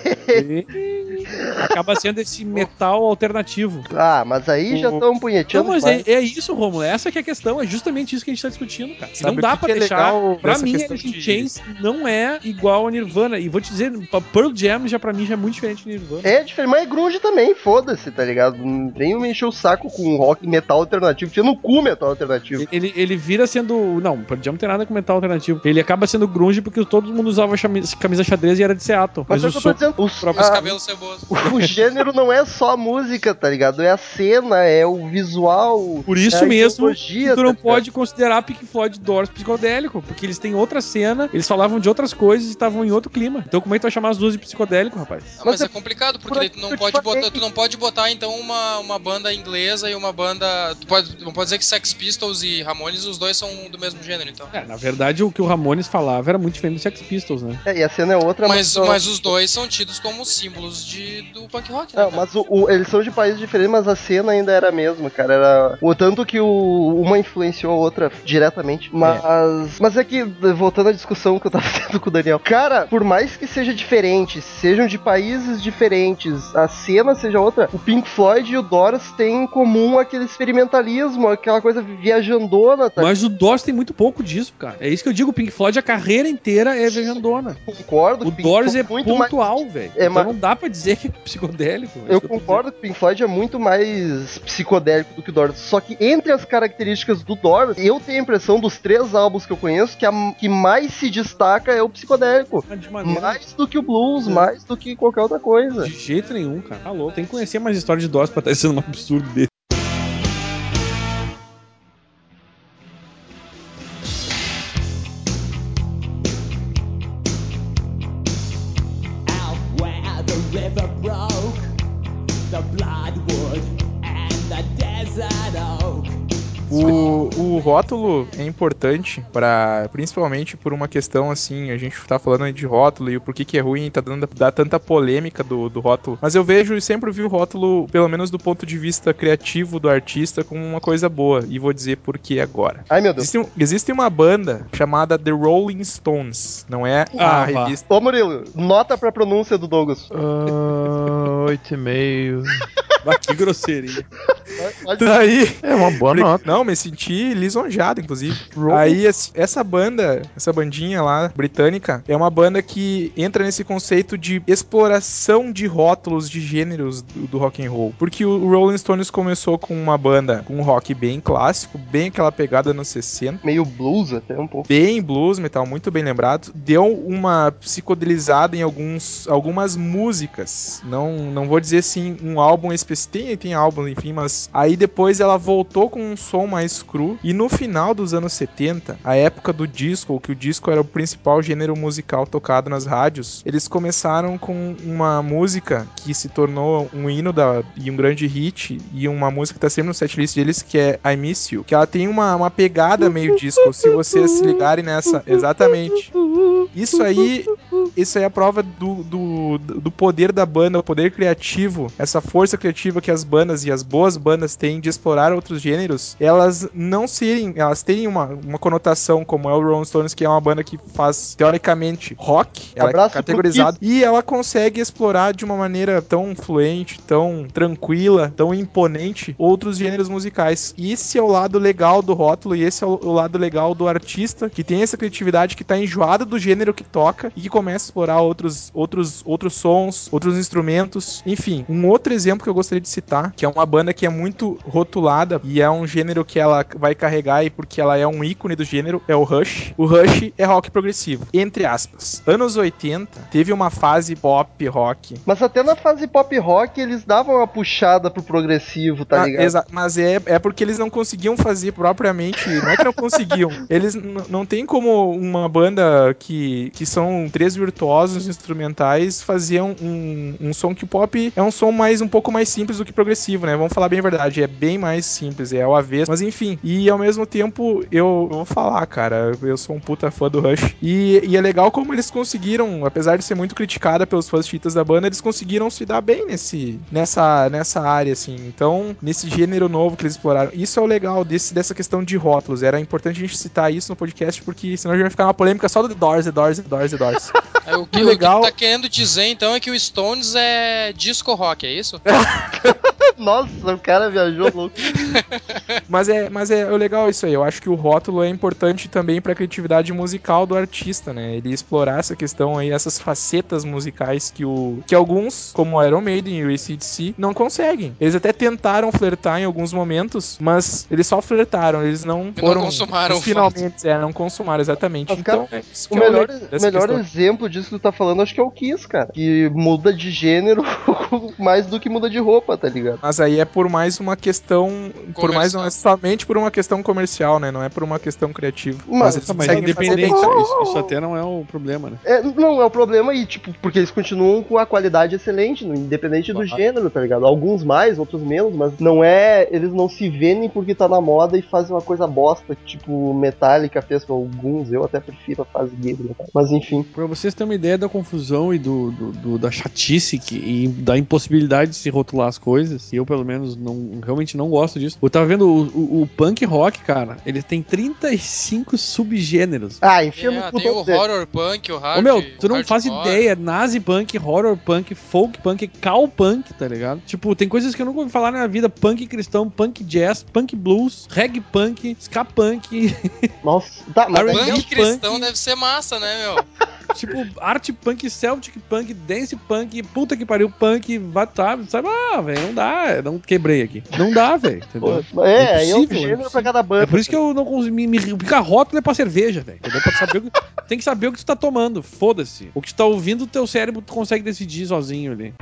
Acaba sendo esse metal alternativo. Ah, mas aí já estão Não, punheteando. mas demais. é, é isso, Romulo. Essa que é a questão. É justamente isso que a gente tá discutindo, cara. Sabe não dá que é deixar. legal pra mim, Alice de- Chains não é igual a Nirvana. E vou te dizer, Pearl Jam já pra mim já é muito diferente de Nirvana. É diferente, mas é grunge também, foda-se, tá ligado? Não Vem me encher o saco com rock metal alternativo. Tinha no cu metal alternativo. Ele, ele vira sendo. Não, Pearl Jam não tem nada com metal alternativo. Ele acaba sendo grunge porque todo mundo usava camisa xadrez e era de Seattle. Mas, Mas, é eu tô dizendo, os, Os a- cabelos cebosos. O gênero não é só a música, tá ligado? É a cena, é o visual. Por isso é a mesmo, tu não tá ligado? pode considerar Pink Floyd Doors psicodélico, porque eles têm outra cena, eles falavam de outras coisas e estavam em outro clima. Então como é que tu vai chamar as duas de psicodélico, rapaz? Ah, Mas mas é é complicado, por porque tu não, pode botar, tu não pode botar, então, uma, uma banda inglesa e uma banda. Tu pode, não pode dizer que Sex Pistols e Ramones, os dois são do mesmo gênero, então. É, na verdade, o que o Ramones falava era muito diferente do Sex Pistols, né? É, e a cena é outra, Mas, não- mas os dois são tidos como símbolos de, do punk rock, né? Não, mas o, o- eles são de países diferentes, mas a cena ainda era a mesma, cara. Era o tanto que o, uma influenciou a outra diretamente. Mas, mas é que voltando à discussão que eu tava tendo com o Daniel, cara, por mais que seja diferente, sejam de países diferentes, a cena seja outra, o Pink Floyd e o Doors têm em comum aquele experimentalismo, aquela coisa viajandona, tá? Mas o Doors tem muito pouco disso, cara. É isso que eu digo, o Pink Floyd a carreira inteira é viajandona. concordo. O Doors é muito mais pontual, velho. É, então mas- não dá pra dizer que é psicodélico. é Eu concordo que o Pink Floyd é muito mais psicodélico do que o Doors. Só que entre as características do Doors, eu tenho a impressão dos três álbuns que eu conheço que a que mais se destaca é o psicodélico. De maneira Mais do que o blues, mais do que qualquer outra coisa. De jeito nenhum, cara. Tá louco. Tem que conhecer mais história de Doors pra estar sendo um absurdo desse. O, o rótulo é importante para principalmente por uma questão assim, a gente tá falando aí de rótulo e o porquê que é ruim, tá dando dá tanta polêmica do, do rótulo. Mas eu vejo e sempre vi o rótulo, pelo menos do ponto de vista criativo do artista, como uma coisa boa. E vou dizer por que agora. Ai meu Deus. Existe, existe uma banda chamada The Rolling Stones, não é Ah, a revista. Ô Murilo, nota pra pronúncia do Douglas. Oito meio. Ah, que grosseirinha. Pode- Daí, É uma boa nota. Não, me senti lisonjeado, inclusive. Aí, essa banda, essa bandinha lá, britânica, é uma banda que entra nesse conceito de exploração de rótulos de gêneros do, do rock and roll. Porque o Rolling Stones começou com uma banda com um rock bem clássico, bem aquela pegada nos 60. Meio blues até um pouco. Bem blues, metal muito bem lembrado. Deu uma psicodelizada em alguns, algumas músicas. Não, não vou dizer assim um álbum específico têm, têm álbum, enfim, mas aí depois ela voltou com um som mais cru. E no final dos anos 70, a época do disco, que o disco era o principal gênero musical tocado nas rádios, eles começaram com uma música que se tornou um hino da, e um grande hit, e uma música que tá sempre no setlist deles, que é I Miss You. Que ela tem uma, uma pegada meio disco, se vocês se ligarem nessa. Exatamente. Isso aí, isso aí é a prova do, do, do poder da banda, o poder criativo, essa força criativa que as bandas e as boas bandas têm de explorar outros gêneros, elas não serem, elas terem uma, uma conotação como é o Rolling Stones, que é uma banda que faz, teoricamente, rock, ela Abraço é categorizada, e ela consegue explorar de uma maneira tão fluente, tão tranquila, tão imponente outros gêneros musicais. E esse é o lado legal do rótulo e esse é o, o lado legal do artista, que tem essa criatividade, que tá enjoado do gênero que toca e que começa a explorar outros, outros, outros sons, outros instrumentos. Enfim, um outro exemplo que eu gostaria de citar, que é uma banda que é muito rotulada e é um gênero que ela vai carregar e porque ela é um ícone do gênero, é o Rush. O Rush é rock progressivo, entre aspas. Anos 80, teve uma fase pop rock Mas até na fase pop rock eles davam uma puxada pro progressivo, tá Ah, ligado? exa- mas é, é porque eles não conseguiam fazer propriamente. Não é que não conseguiam. Eles não tem como uma banda que, que são três virtuosos instrumentais fazer um, um, um som que o pop é um som mais um pouco mais simples do que progressivo, né? Vamos falar bem a verdade. É bem mais simples, é o avesso. Mas enfim, e ao mesmo tempo eu, vou falar, cara, eu sou um puta fã do Rush. E, e é legal como eles conseguiram, apesar de ser muito criticada pelos fãs chiitas da banda, eles conseguiram se dar bem nesse, nessa, nessa área, assim. Então, nesse gênero novo que eles exploraram. Isso é o legal desse, dessa questão de rótulos. Era importante a gente citar isso no podcast, porque senão a gente vai ficar uma polêmica só do The Doors, The Doors, The Doors, The Doors. É, o, que, o legal- que tá querendo dizer então é que o Stones é disco rock, é isso? Nossa, o cara viajou louco. mas é, mas é o legal isso aí. Eu acho que o rótulo é importante também pra criatividade musical do artista, né? Ele explorar essa questão aí, essas facetas musicais que o que alguns, como o Iron Maiden e o ACDC, não conseguem. Eles até tentaram flertar em alguns momentos, mas eles só flertaram, eles não não foram consumaram os o finalmente, é, não consumaram exatamente. Mas, então, cara, é isso O é melhor, dessa melhor questão. exemplo disso que tu tá falando, acho que é o Kiss, cara. Que muda de gênero mais do que muda de roupa, tá ligado? Mas aí é por mais uma questão. Por mais não é somente por uma questão comercial, né? Não é por uma questão criativa. Mas- Ah, mas fazer independente, isso, isso até não é o problema, né? É, não, é o problema aí, tipo, porque eles continuam com a qualidade excelente, no- independente do Claro. gênero, tá ligado? Alguns mais, outros menos, mas não é. Eles não se vendem porque tá na moda e fazem uma coisa bosta, tipo Metallica fez com alguns, eu até prefiro a fase gay do Metallica. Mas enfim. Pra vocês terem uma ideia da confusão e do, do- do- da chatice que, e da impossibilidade de se rotular as coisas, e eu pelo menos não, realmente não gosto disso. Eu tava vendo o, o- o punk rock, cara, ele tem 35 subgêneros. Ah, enfia no É, tem o todo horror punk, o hard Ô meu, tu não faz ideia, nazi punk, horror punk, folk punk, cal punk, tá ligado? Tipo, tem coisas que eu nunca ouvi falar na minha vida, punk cristão, punk jazz, punk blues, reggae punk, ska punk, Nossa, tá, mas aí- Punk cristão punk. deve ser massa, né, meu? tipo, arte punk, celtic punk, dance punk, puta que pariu punk, vai, sabe, sabe, ah, velho, não dá, não quebrei aqui. Não dá, velho, entendeu? Pô, É, é um gênero pra cada banda. É por isso que eu não consigo me, me porque a rótula é pra cerveja, velho. Tem que saber o que tu tá tomando. Foda-se. O que tu tá ouvindo, o teu cérebro tu consegue decidir sozinho ali.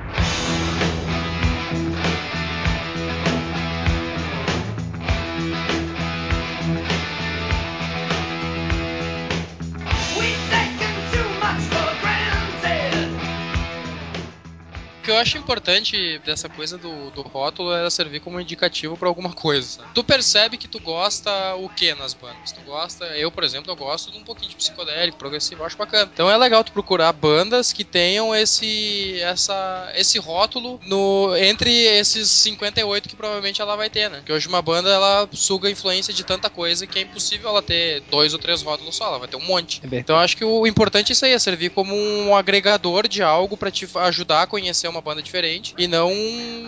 Eu acho importante dessa coisa do, do rótulo é servir como indicativo pra alguma coisa. Tu percebe que tu gosta o que nas bandas? Tu gosta, eu, por exemplo, eu gosto de um pouquinho de psicodélico, progressivo, eu acho bacana. Então é legal tu procurar bandas que tenham esse essa esse rótulo no entre esses 58 que provavelmente ela vai ter, né? Porque hoje uma banda ela suga a influência de tanta coisa que é impossível ela ter dois ou três rótulos só, ela vai ter um monte. É Então eu acho que o importante é isso aí, é servir como um agregador de algo pra te ajudar a conhecer uma banda diferente e não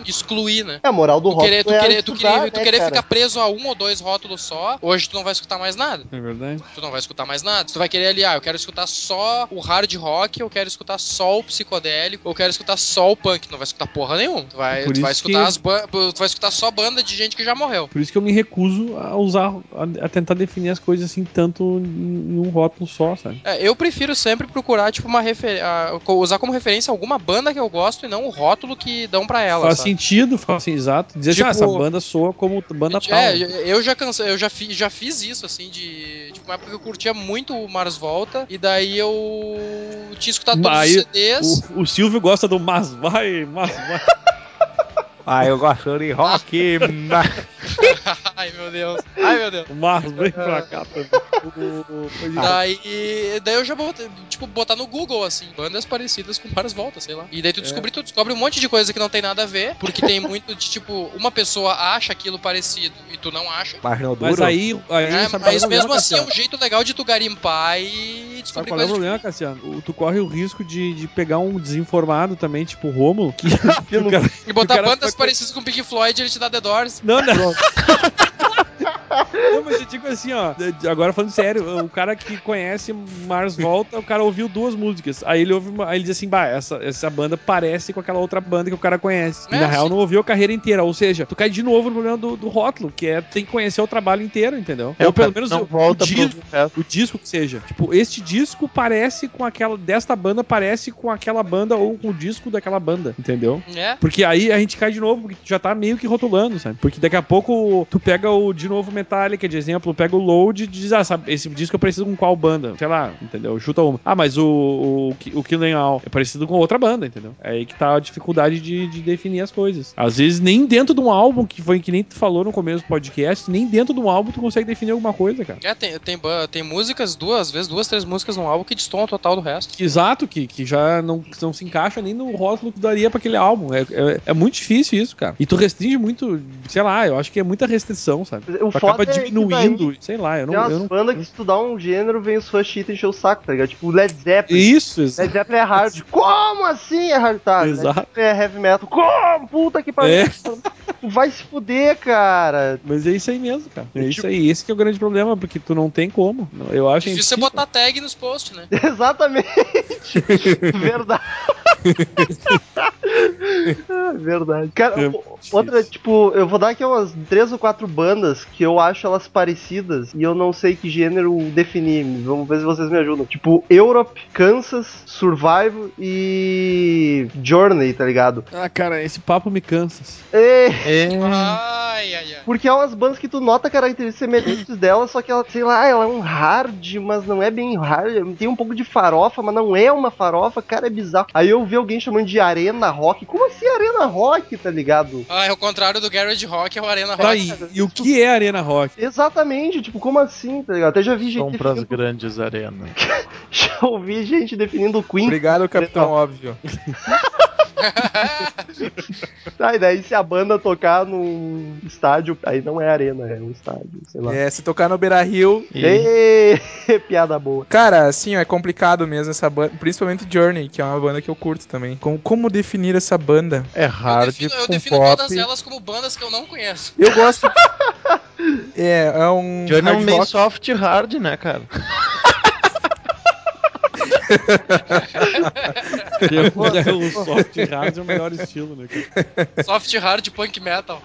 excluir, né? É, a moral do Tu rótulo querer, tu é querer, tu estudar, querer, tu né, querer ficar preso a um ou dois rótulos só, hoje tu não vai escutar mais nada. É verdade? Tu não vai escutar mais nada. Tu vai querer ali, ah, eu quero escutar só o hard rock, eu quero escutar só o psicodélico, eu quero escutar só o punk. Não vai escutar porra nenhuma. Tu vai, tu vai escutar que- as tu vai escutar só banda de gente que já morreu. Por isso que eu me recuso a usar, a, a tentar definir as coisas assim, tanto em, um rótulo só, sabe? É, eu prefiro sempre procurar, tipo, uma referência. Usar como referência alguma banda que eu gosto e não não o rótulo que dão pra ela. Faz sabe? sentido, faz assim, exato. Dizer assim, ah, Tipo- essa banda soa como banda tal. É, eu já cansei, eu já fiz, já fiz isso, assim, de. Tipo, uma época que eu curtia muito o Mars Volta, e daí eu tinha escutado todos Aí, os CDs. O, o Silvio gosta do mas vai, mas vai. Ah, eu gosto de rock. Ai, meu Deus. Ai, meu Deus. O mas vem pra cá também. Daí, daí eu já botei, tipo, botar no Google, assim, bandas parecidas com Mars Volta, sei lá. E daí tu descobre, tu descobre um monte de coisa que não tem nada a ver, porque tem muito de, tipo, uma pessoa acha aquilo parecido e tu não acha. Mas não Mas duro. aí, aí É, mas é o mesmo assim é um jeito legal de tu garimpar e descobrir qual é o coisas problema, Cassiano? Tu corre o risco de, de pegar um desinformado também, tipo o Rômulo, que, que o cara... E botar bandas parecidas com Pink Floyd e ele te dá The Doors. Não, não. Não, mas eu digo assim, ó. Agora falando sério, o cara que conhece Mars Volta, o cara ouviu duas músicas. Aí ele ouve uma, aí ele diz assim, bah, essa, essa banda parece com aquela outra banda que o cara conhece. E É, na real sim. não ouviu a carreira inteira. Ou seja, tu cai de novo no problema do, do rótulo, que é tem que conhecer o trabalho inteiro, entendeu? É, Ou o pelo menos não o, volta o pro disco, resto. o disco que seja. Tipo, este disco parece com aquela. Desta banda parece com aquela banda ou com o disco daquela banda, entendeu? É. Porque aí a gente cai de novo, porque tu já tá meio que rotulando, sabe? Porque daqui a pouco tu pega o, de novo, Metallica, de exemplo, pega o Load e diz, ah, sabe, esse disco eu preciso com qual banda? Sei lá, entendeu? Chuta uma. Ah, mas o, o, o Killing All é parecido com outra banda, entendeu? É aí que tá a dificuldade de, de definir as coisas. Às vezes, nem dentro de um álbum, que foi que nem tu falou no começo do podcast, nem dentro de um álbum tu consegue definir alguma coisa, cara. É, tem, tem, tem músicas, duas, às vezes duas, três músicas num álbum que destoam total do resto. Exato, que, que já não, que não se encaixa nem no rótulo que daria pra aquele álbum. É, é, é muito difícil isso, cara. E tu restringe muito, sei lá, eu acho que é muita restrição, sabe? O acaba é que diminuindo, sei lá, eu não. Tem umas Eu não... bandas que se tu dá um gênero, vem os fãs cheatam e encher o saco, tá ligado? Tipo, Led Zeppelin. Isso, exato. Led Zeppelin é hard. Como assim é hard? Tá, Led Exato. Zeppelin é heavy metal. Como? Puta que pariu. É. Vai se fuder, cara. Mas é isso aí mesmo, cara. É Tipo- isso aí. Esse que é o grande problema, porque tu não tem como. Eu acho Difícil você impossível. botar tag nos posts, né? Exatamente. Verdade. Verdade. Cara, É outra, tipo, eu vou dar aqui umas três ou quatro bandas que eu acho elas parecidas e eu não sei que gênero definir. Vamos ver se vocês me ajudam. Tipo, Europe, Kansas, Survival e Journey, tá ligado? Ah, cara, esse papo me cansa. É, É, Ai, ai, ai. porque é umas bandas que tu nota características semelhantes dela, só que ela, sei lá, ela é um hard, mas não é bem hard. Tem um pouco de farofa, mas não é uma farofa, cara, é bizarro. Aí eu vi alguém chamando de arena rock. Como assim arena rock, tá ligado? Ah, é o contrário do Garage Rock, é o Arena Rock. Tá, e, e o que é Arena Rock? Exatamente, tipo, como assim, tá ligado? Até já vi gente são pras definindo, grandes arenas. já ouvi gente definindo o Queen. Obrigado, Capitão Óbvio. Tá, e daí se a banda tocar num estádio, aí não é arena, é um estádio, sei lá. É, se tocar no Beira Rio. E Ê, piada boa. Cara, assim, é complicado mesmo essa banda. Principalmente Journey, que é uma banda que eu curto também. Como, como definir essa banda? é Eu hard defino, eu defino pop. todas elas como bandas que eu não conheço. Eu gosto. é, é um. Johnny é um meio soft hard, né, cara? É o soft hard é o melhor estilo, né? cara? Soft hard punk metal.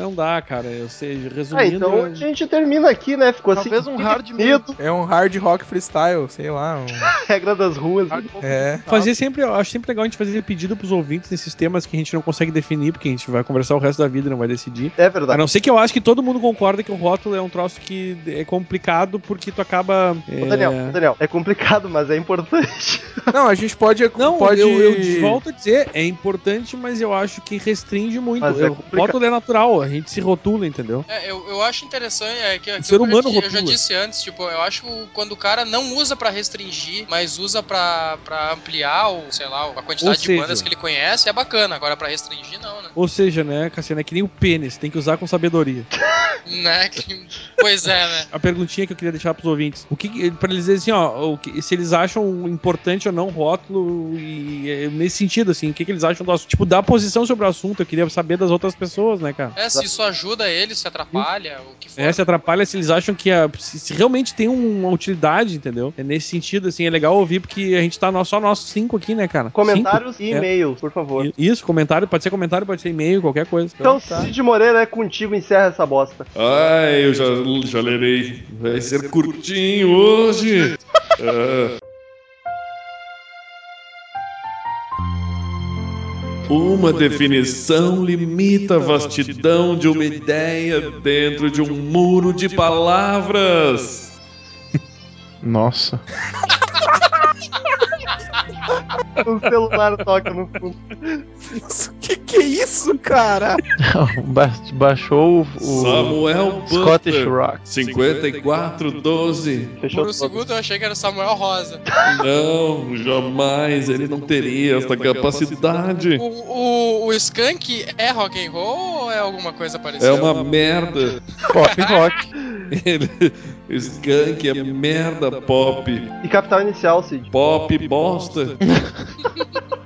Não dá, cara. Eu sei, Ah, resumindo. então a gente termina aqui, né? Ficou assim. Talvez um hard medo, É um hard rock freestyle, sei lá. um- regra das ruas. É. Fazer sempre, eu acho sempre legal a gente fazer pedido pros ouvintes nesses temas que a gente não consegue definir, porque a gente vai conversar o resto da vida e não vai decidir. É A verdade. não ser que eu acho que todo mundo concorda que o rótulo é um troço que é complicado porque tu acaba. Ô, é, Daniel, ô, Daniel, é complicado, mas é importante. Não, a gente pode. Não, pode... eu, eu volto a dizer, é importante, mas eu acho que restringe muito. Mas é Eu- o complicado. rótulo é natural, a gente se rotula, entendeu? É, eu, eu acho interessante, é que, que ser eu, humano já, eu já disse antes, tipo, eu acho que quando o cara não usa pra restringir, mas usa pra, pra ampliar, o, sei lá, a quantidade Ou de seja- bandas que ele conhece, é bacana. Agora pra restringir, não, né? Ou seja, né, Cassiano, é que nem o pênis, tem que usar com sabedoria. né? Que- pois é, né? A perguntinha que eu queria deixar pros ouvintes. O que para eles dizerem assim, ó, o que- se eles acham importante ou não o rótulo e nesse sentido assim, o que, que eles acham do assunto, tipo, da posição sobre o assunto, eu queria saber das outras pessoas, né, cara? É, se isso ajuda ele, se atrapalha, o que for. É, se atrapalha se eles acham que a- se, se realmente tem um- uma utilidade, entendeu? É nesse sentido, assim, é legal ouvir porque a gente tá só nós cinco aqui, né, cara? Comentários Cinco? e É. e-mails, por favor. Isso, comentário, pode ser comentário, pode ser e-mail, qualquer coisa. Então, tá. Cid Moreira, é contigo, encerra essa bosta. Ai, eu já, já lerei. Vai ser curtinho hoje. Ah. Uma definição limita a vastidão de uma ideia dentro de um muro de palavras. Nossa. O celular toca no fundo. Que que é isso, cara? Ba- baixou o, o Samuel Scottish Butler, Rock. 5412. Fechou Por um segundo eu achei que era Samuel Rosa. Não, jamais ele não teria esta capacidade. O, o, o Skank é rock and roll ou é alguma coisa parecida? É uma merda. Pop rock. Ele, o Skunk é merda pop. E capital inicial, Cid. Pop bosta.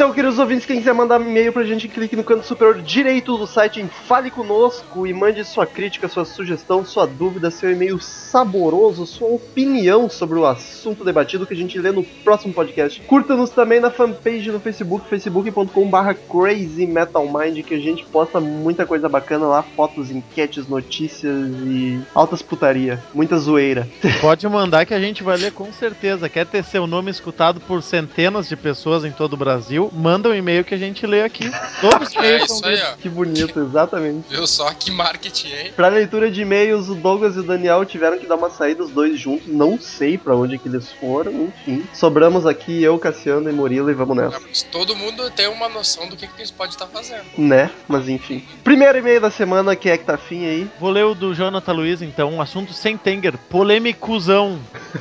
Então, queridos ouvintes, quem quiser mandar e-mail pra gente, clique no canto superior direito do site em Fale Conosco e mande sua crítica, sua sugestão, sua dúvida, seu e-mail saboroso, sua opinião sobre o assunto debatido que a gente lê no próximo podcast. Curta-nos também na fanpage no Facebook, facebook.com.br crazymetalmind, que a gente posta muita coisa bacana lá, fotos, enquetes, notícias e altas putaria, muita zoeira. Pode mandar que a gente vai ler com certeza. Quer ter seu nome escutado por centenas de pessoas em todo o Brasil? Manda um e-mail que a gente lê aqui. Todos os É e-mails isso são aí. Que bonito, exatamente. Viu só que marketing, hein? Pra leitura de e-mails, o Douglas e o Daniel tiveram que dar uma saída os dois juntos. Não sei pra onde que eles foram, enfim. Sobramos aqui eu, Cassiano e Murilo e vamos nessa. Mas Todo mundo tem uma noção do que, que eles podem estar fazendo. Né? Mas enfim. Primeiro e-mail da semana, quem é que tá afim aí? Vou ler o do Jonathan Luiz, então. Um assunto sem Tenger. Polêmicuzão.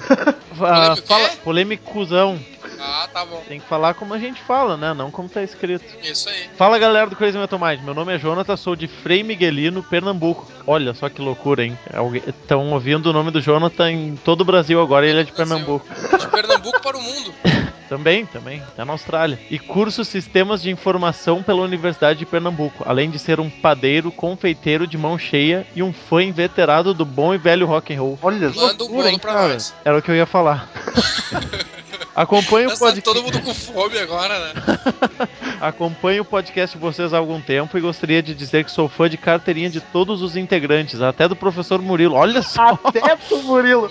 Ah, Polêmico fala, polêmicuzão. Ah, tá bom. Tem que falar como a gente fala, né? Não como tá escrito. Isso aí. Fala galera do Crazy Metal Mind, meu nome é Jonathan, sou de Frei Miguelino, Pernambuco. Olha só que loucura, hein? Estão ouvindo o nome do Jonathan em todo o Brasil agora, ele é de Brasil. Pernambuco. De Pernambuco para o mundo. Também, também, tá na Austrália. E curso Sistemas de Informação pela Universidade de Pernambuco, além de ser um padeiro, confeiteiro de mão cheia e um fã inveterado do bom e velho rock and roll. Olha só. Manda um Loucura, hein, bolo pra cara? nós. Era o que eu ia falar. Acompanhe o Tá podcast. todo mundo com fome agora, né? Acompanho o podcast de vocês há algum tempo e gostaria de dizer que sou fã de carteirinha de todos os integrantes, até do professor Murilo. Olha só! Até pro Murilo.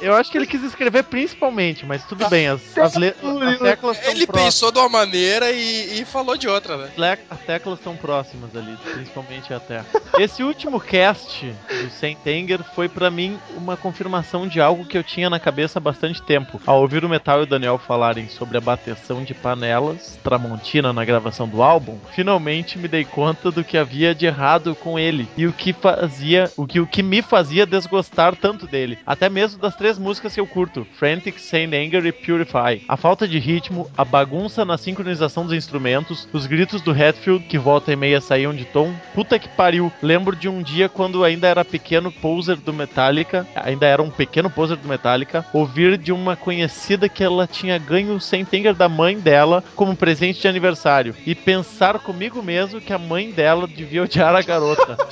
Eu acho que ele quis escrever principalmente, mas tudo bem, as, as, le- as teclas estão Ele próximas. pensou de uma maneira e, e falou de outra, né? As teclas estão próximas ali, principalmente até. Esse último cast do Sentenger foi pra mim uma confirmação de algo que eu tinha na cabeça há bastante tempo. Ao ouvir o Metal e o Daniel falarem sobre a bateção de panelas Tramontina na gravação do álbum, finalmente me dei conta do que havia de errado com ele e o que fazia, o que o que me fazia desgostar tanto dele, até mesmo das três músicas que eu curto, Frantic, Saint Anger e Purify. A falta de ritmo, a bagunça na sincronização dos instrumentos, os gritos do Hatfield que volta e meia saíam de tom. Puta que pariu. Lembro de um dia quando ainda era pequeno poser do Metallica, ainda era um pequeno poser do Metallica, ouvir de uma conhecida que ela tinha ganho o Sentenger da mãe dela como presente de aniversário e pensar comigo mesmo que a mãe dela devia odiar a garota.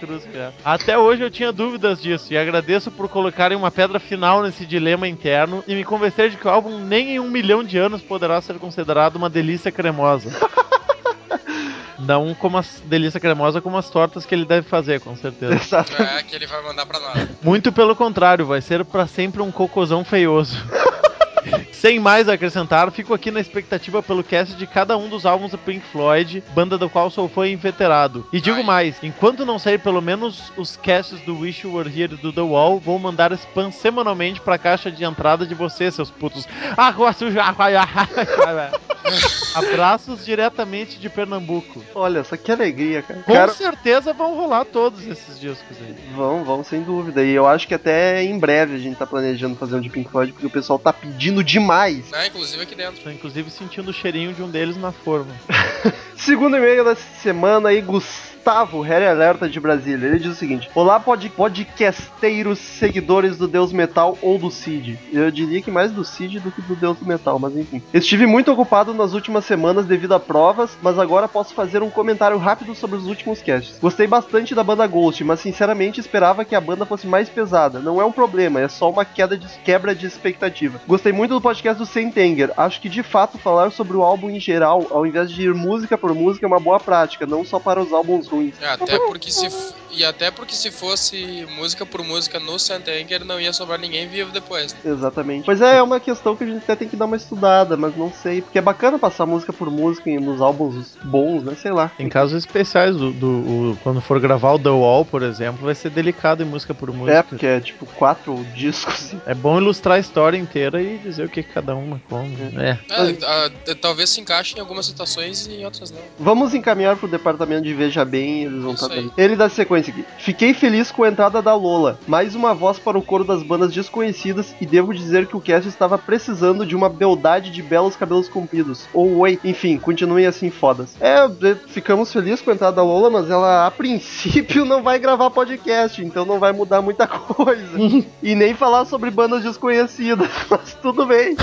Cruz, cara. Até hoje eu tinha dúvidas disso e agradeço por colocarem uma pedra final nesse dilema interno e me convencer de que o álbum nem em um milhão de anos poderá ser considerado uma delícia cremosa. Não como a delícia cremosa, como as tortas que ele deve fazer, com certeza. Exato. É que ele vai mandar pra nós. Muito pelo contrário, vai ser pra sempre um cocôzão feioso. Sem mais a acrescentar, fico aqui na expectativa pelo cast de cada um dos álbuns do Pink Floyd, banda do qual sou fã inveterado. E digo Ai. mais, enquanto não sair pelo menos os casts do Wish You Were Here do The Wall, vou mandar spam semanalmente pra caixa de entrada de vocês, seus putos. Ah. Abraços diretamente de Pernambuco. Olha só que alegria, cara. Com Cara, certeza vão rolar todos esses discos aí. vão, vão, sem dúvida. E eu acho que até em breve a gente tá planejando fazer um de Pink Floyd, porque o pessoal tá pedindo demais. Né? Inclusive aqui dentro. Tô inclusive sentindo o cheirinho de um deles na forma. Segundo e-mail da semana aí, Gustavo Gustavo, Harry Alerta de Brasília. Ele diz o seguinte: Olá, pod podcasteiros seguidores do Deus Metal ou do Cid. Eu diria que mais do Cid do que do Deus do Metal, mas enfim. Estive muito ocupado nas últimas semanas devido a provas, mas agora posso fazer um comentário rápido sobre os últimos casts. Gostei bastante da banda Ghost, mas sinceramente esperava que a banda fosse mais pesada. Não é um problema, é só uma queda de quebra de expectativa. Gostei muito do podcast do Sentenger. Acho que de fato falar sobre o álbum em geral, ao invés de ir música por música, é uma boa prática, não só para os álbuns É, até porque se e até porque se fosse música por música no Santanger não ia sobrar ninguém vivo depois. né? Exatamente. Pois é, é uma questão que a gente até tem que dar uma estudada, mas não sei. Porque é bacana passar música por música e nos álbuns bons, né? Sei lá. Tem casos especiais do, do- o- quando for gravar o The Wall, por exemplo, vai ser delicado em música por música. É, porque é tipo quatro discos. É bom ilustrar a história inteira e dizer o que cada uma come. É. É, a- a- talvez se encaixe em algumas situações e em outras não. Vamos encaminhar pro departamento de Veja Bem, eles vão estar aí. dando. Ele dá sequência aqui. Fiquei feliz com a entrada da Lola. Mais uma voz para o coro das bandas desconhecidas e devo dizer que o cast estava precisando de uma beldade de belos cabelos compridos. Ou oi, enfim, continuem assim fodas. É, ficamos felizes com a entrada da Lola, mas ela a princípio não vai gravar podcast, então não vai mudar muita coisa. e nem falar sobre bandas desconhecidas, mas tudo bem.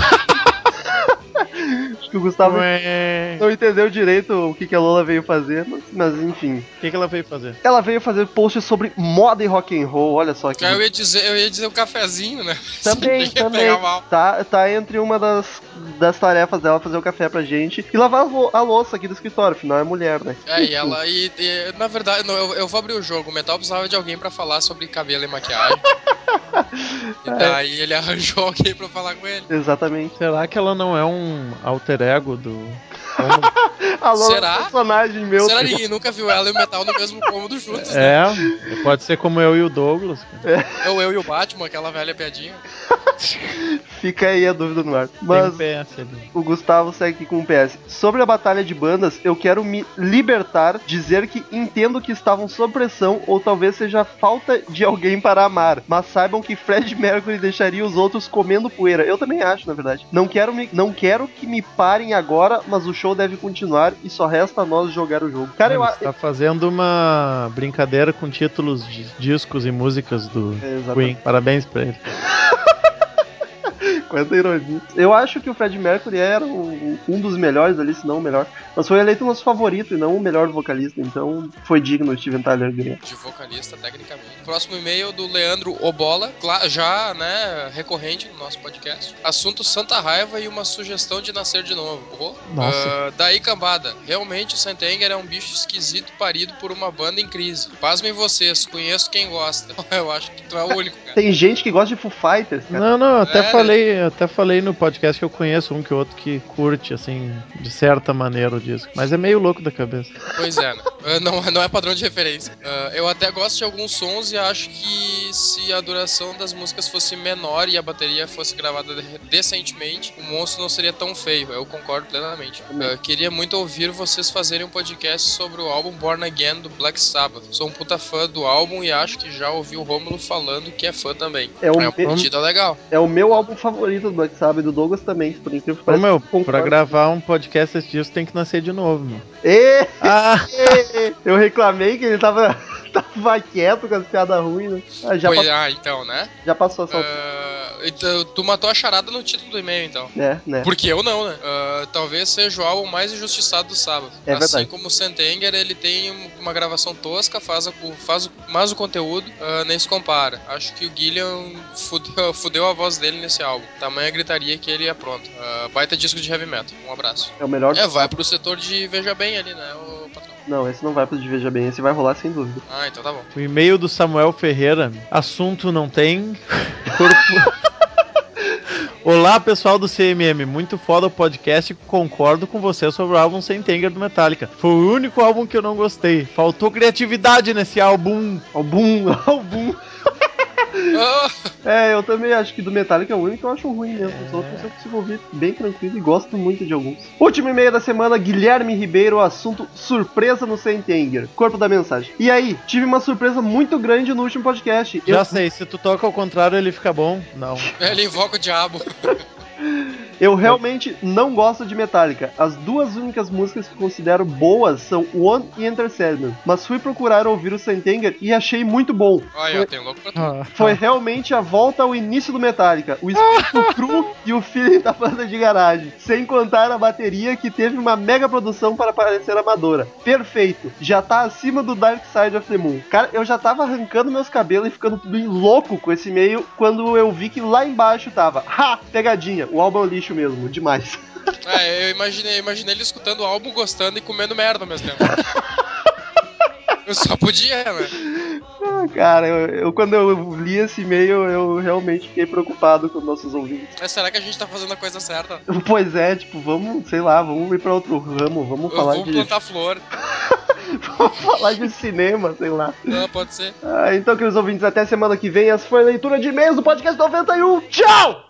Acho que o Gustavo Ué. não entendeu direito o que, que a Lola veio fazer, mas, mas enfim. O que, que ela veio fazer? Ela veio fazer posts sobre moda e rock and roll, olha só que. Eu ia dizer, eu ia dizer o cafezinho, né? Também, também. Tá, tá entre uma das, das tarefas dela fazer o café pra gente e lavar a lou- a louça aqui do escritório, afinal é mulher, né? É, e ela. E, e, na verdade, não, eu, eu vou abrir o jogo. O Metal precisava de alguém pra falar sobre cabelo e maquiagem. e daí ele arranjou alguém pra falar com ele. Exatamente. Será que ela não é um alter ego do. Como- A Lola Será? é um personagem meu. Será que nunca viu ela e o Metal no mesmo cômodo juntos? né? é, pode ser como eu e o Douglas. cara. Eu, eu e o Batman, aquela velha piadinha. Fica aí a dúvida no ar. Mas um PS o Gustavo segue aqui com um PS. Sobre a batalha de bandas, eu quero me libertar, dizer que entendo que estavam sob pressão ou talvez seja falta de alguém para amar, mas saibam que Fred Mercury deixaria os outros comendo poeira. Eu também acho, na verdade. Não quero, me, não quero que me parem agora, mas o show deve continuar e só resta a nós jogar o jogo. Cara, eu Ele acho. está fazendo uma brincadeira com títulos de discos e músicas do Exatamente. Queen. Parabéns pra ele. Quanta ironia. Eu acho que o Fred Mercury era um, um dos melhores ali, se não o melhor. Mas foi eleito o nosso favorito e não o melhor vocalista. Então foi digno o Steven Tyler ganhar. De vocalista, tecnicamente. Próximo e-mail do Leandro Obola, já, né, recorrente no nosso podcast. Assunto Santa Raiva e uma sugestão de nascer de novo. Oh. Nossa. Ah, daí, cambada. Realmente o Santenger é um bicho esquisito parido por uma banda em crise. Pasmem vocês, conheço quem gosta. Eu acho que tu é o único, cara. Tem gente que gosta de Foo Fighters, cara. Não, não, até É, falei, eu até falei no podcast que eu conheço um que outro que curte, assim, de certa maneira o disco. Mas é meio louco da cabeça. Pois é, né? Não, não é padrão de referência. Ah, eu até gosto de alguns sons e acho que se a duração das músicas fosse menor e a bateria fosse gravada de- decentemente, o monstro não seria tão feio. Eu concordo plenamente. Ah, queria muito ouvir vocês fazerem um podcast sobre o álbum Born Again do Black Sabbath. Sou um puta fã do álbum e acho que já ouvi o Rômulo falando que é fã também. É o É uma me- pedida legal. É o meu álbum favorito do Black Sabbath e do Douglas também, por incrível que Ô, pareça. meu, concordo. pra gravar um podcast esse disco tem que nascer de novo, meu. Ê, Ah, ê, Eu reclamei que ele tava, tava quieto com as piadas ruins, né? Ah, já, Pois, pa- ah, então, né? já passou essa. Ah, então, tu matou a charada no título do e-mail, então. É, né? Porque eu não, né? Ah, talvez seja o álbum mais injustiçado do sábado. É assim verdade. como o Sentenger, ele tem um- uma gravação tosca, faz, a- o- faz mas o conteúdo ah, nem se compara. Acho que o Gillian fudeu, fudeu a voz dele nesse álbum. Tamanha gritaria que ele é pronto. Ah, baita disco de heavy metal. Um abraço. É o melhor. É, vai pro setor de Veja Bem ali, né, o? Não, esse não vai pro de Veja Bem, esse vai rolar sem dúvida. Ah, então tá bom. o e-mail do Samuel Ferreira. Assunto não tem. Corpo. Olá, pessoal do CMM. Muito foda o podcast. Concordo com você sobre o álbum Sentenger do Metallica. Foi o único álbum que eu não gostei. Faltou criatividade nesse álbum. Album, album. É, eu também acho que do Metallica é o único que eu acho ruim mesmo. Os outros eu consigo ouvir bem tranquilo e gosto muito de alguns. Último e-mail da semana, Guilherme Ribeiro, assunto surpresa no Sentenger. Corpo da mensagem. E aí, tive uma surpresa muito grande no último podcast. Eu- Já sei, se tu toca ao contrário, ele fica bom. Não. ele invoca o diabo. Eu realmente não gosto de Metallica. As duas únicas músicas que considero boas são One e Enter Sandman. Mas fui procurar ouvir o Sentenger e achei muito bom. Olha, eu tenho louco pra tu. Ah, Foi realmente a volta ao início do Metallica, o espírito cru e o feeling da banda de garagem. Sem contar a bateria que teve uma mega produção para parecer amadora. Perfeito, já tá acima do Dark Side of the Moon. Cara, eu já tava arrancando meus cabelos e ficando louco com esse e-mail quando eu vi que lá embaixo tava, ha, pegadinha, o álbum é um mesmo, demais. É, eu imaginei, imaginei ele escutando o álbum, gostando e comendo merda ao mesmo tempo. Eu só podia, né? Ah, cara, eu, eu- quando eu li esse e-mail, eu realmente fiquei preocupado com nossos ouvintes. Mas será que a gente tá fazendo a coisa certa? Pois é, tipo, vamos, sei lá, vamos ir pra outro ramo, vamos Eu falar vou de plantar flor. vamos falar de cinema, sei lá. Ah, pode ser. Ah, então, queridos ouvintes, até semana que vem. Essa foi a leitura de e-mails do podcast 91. Tchau!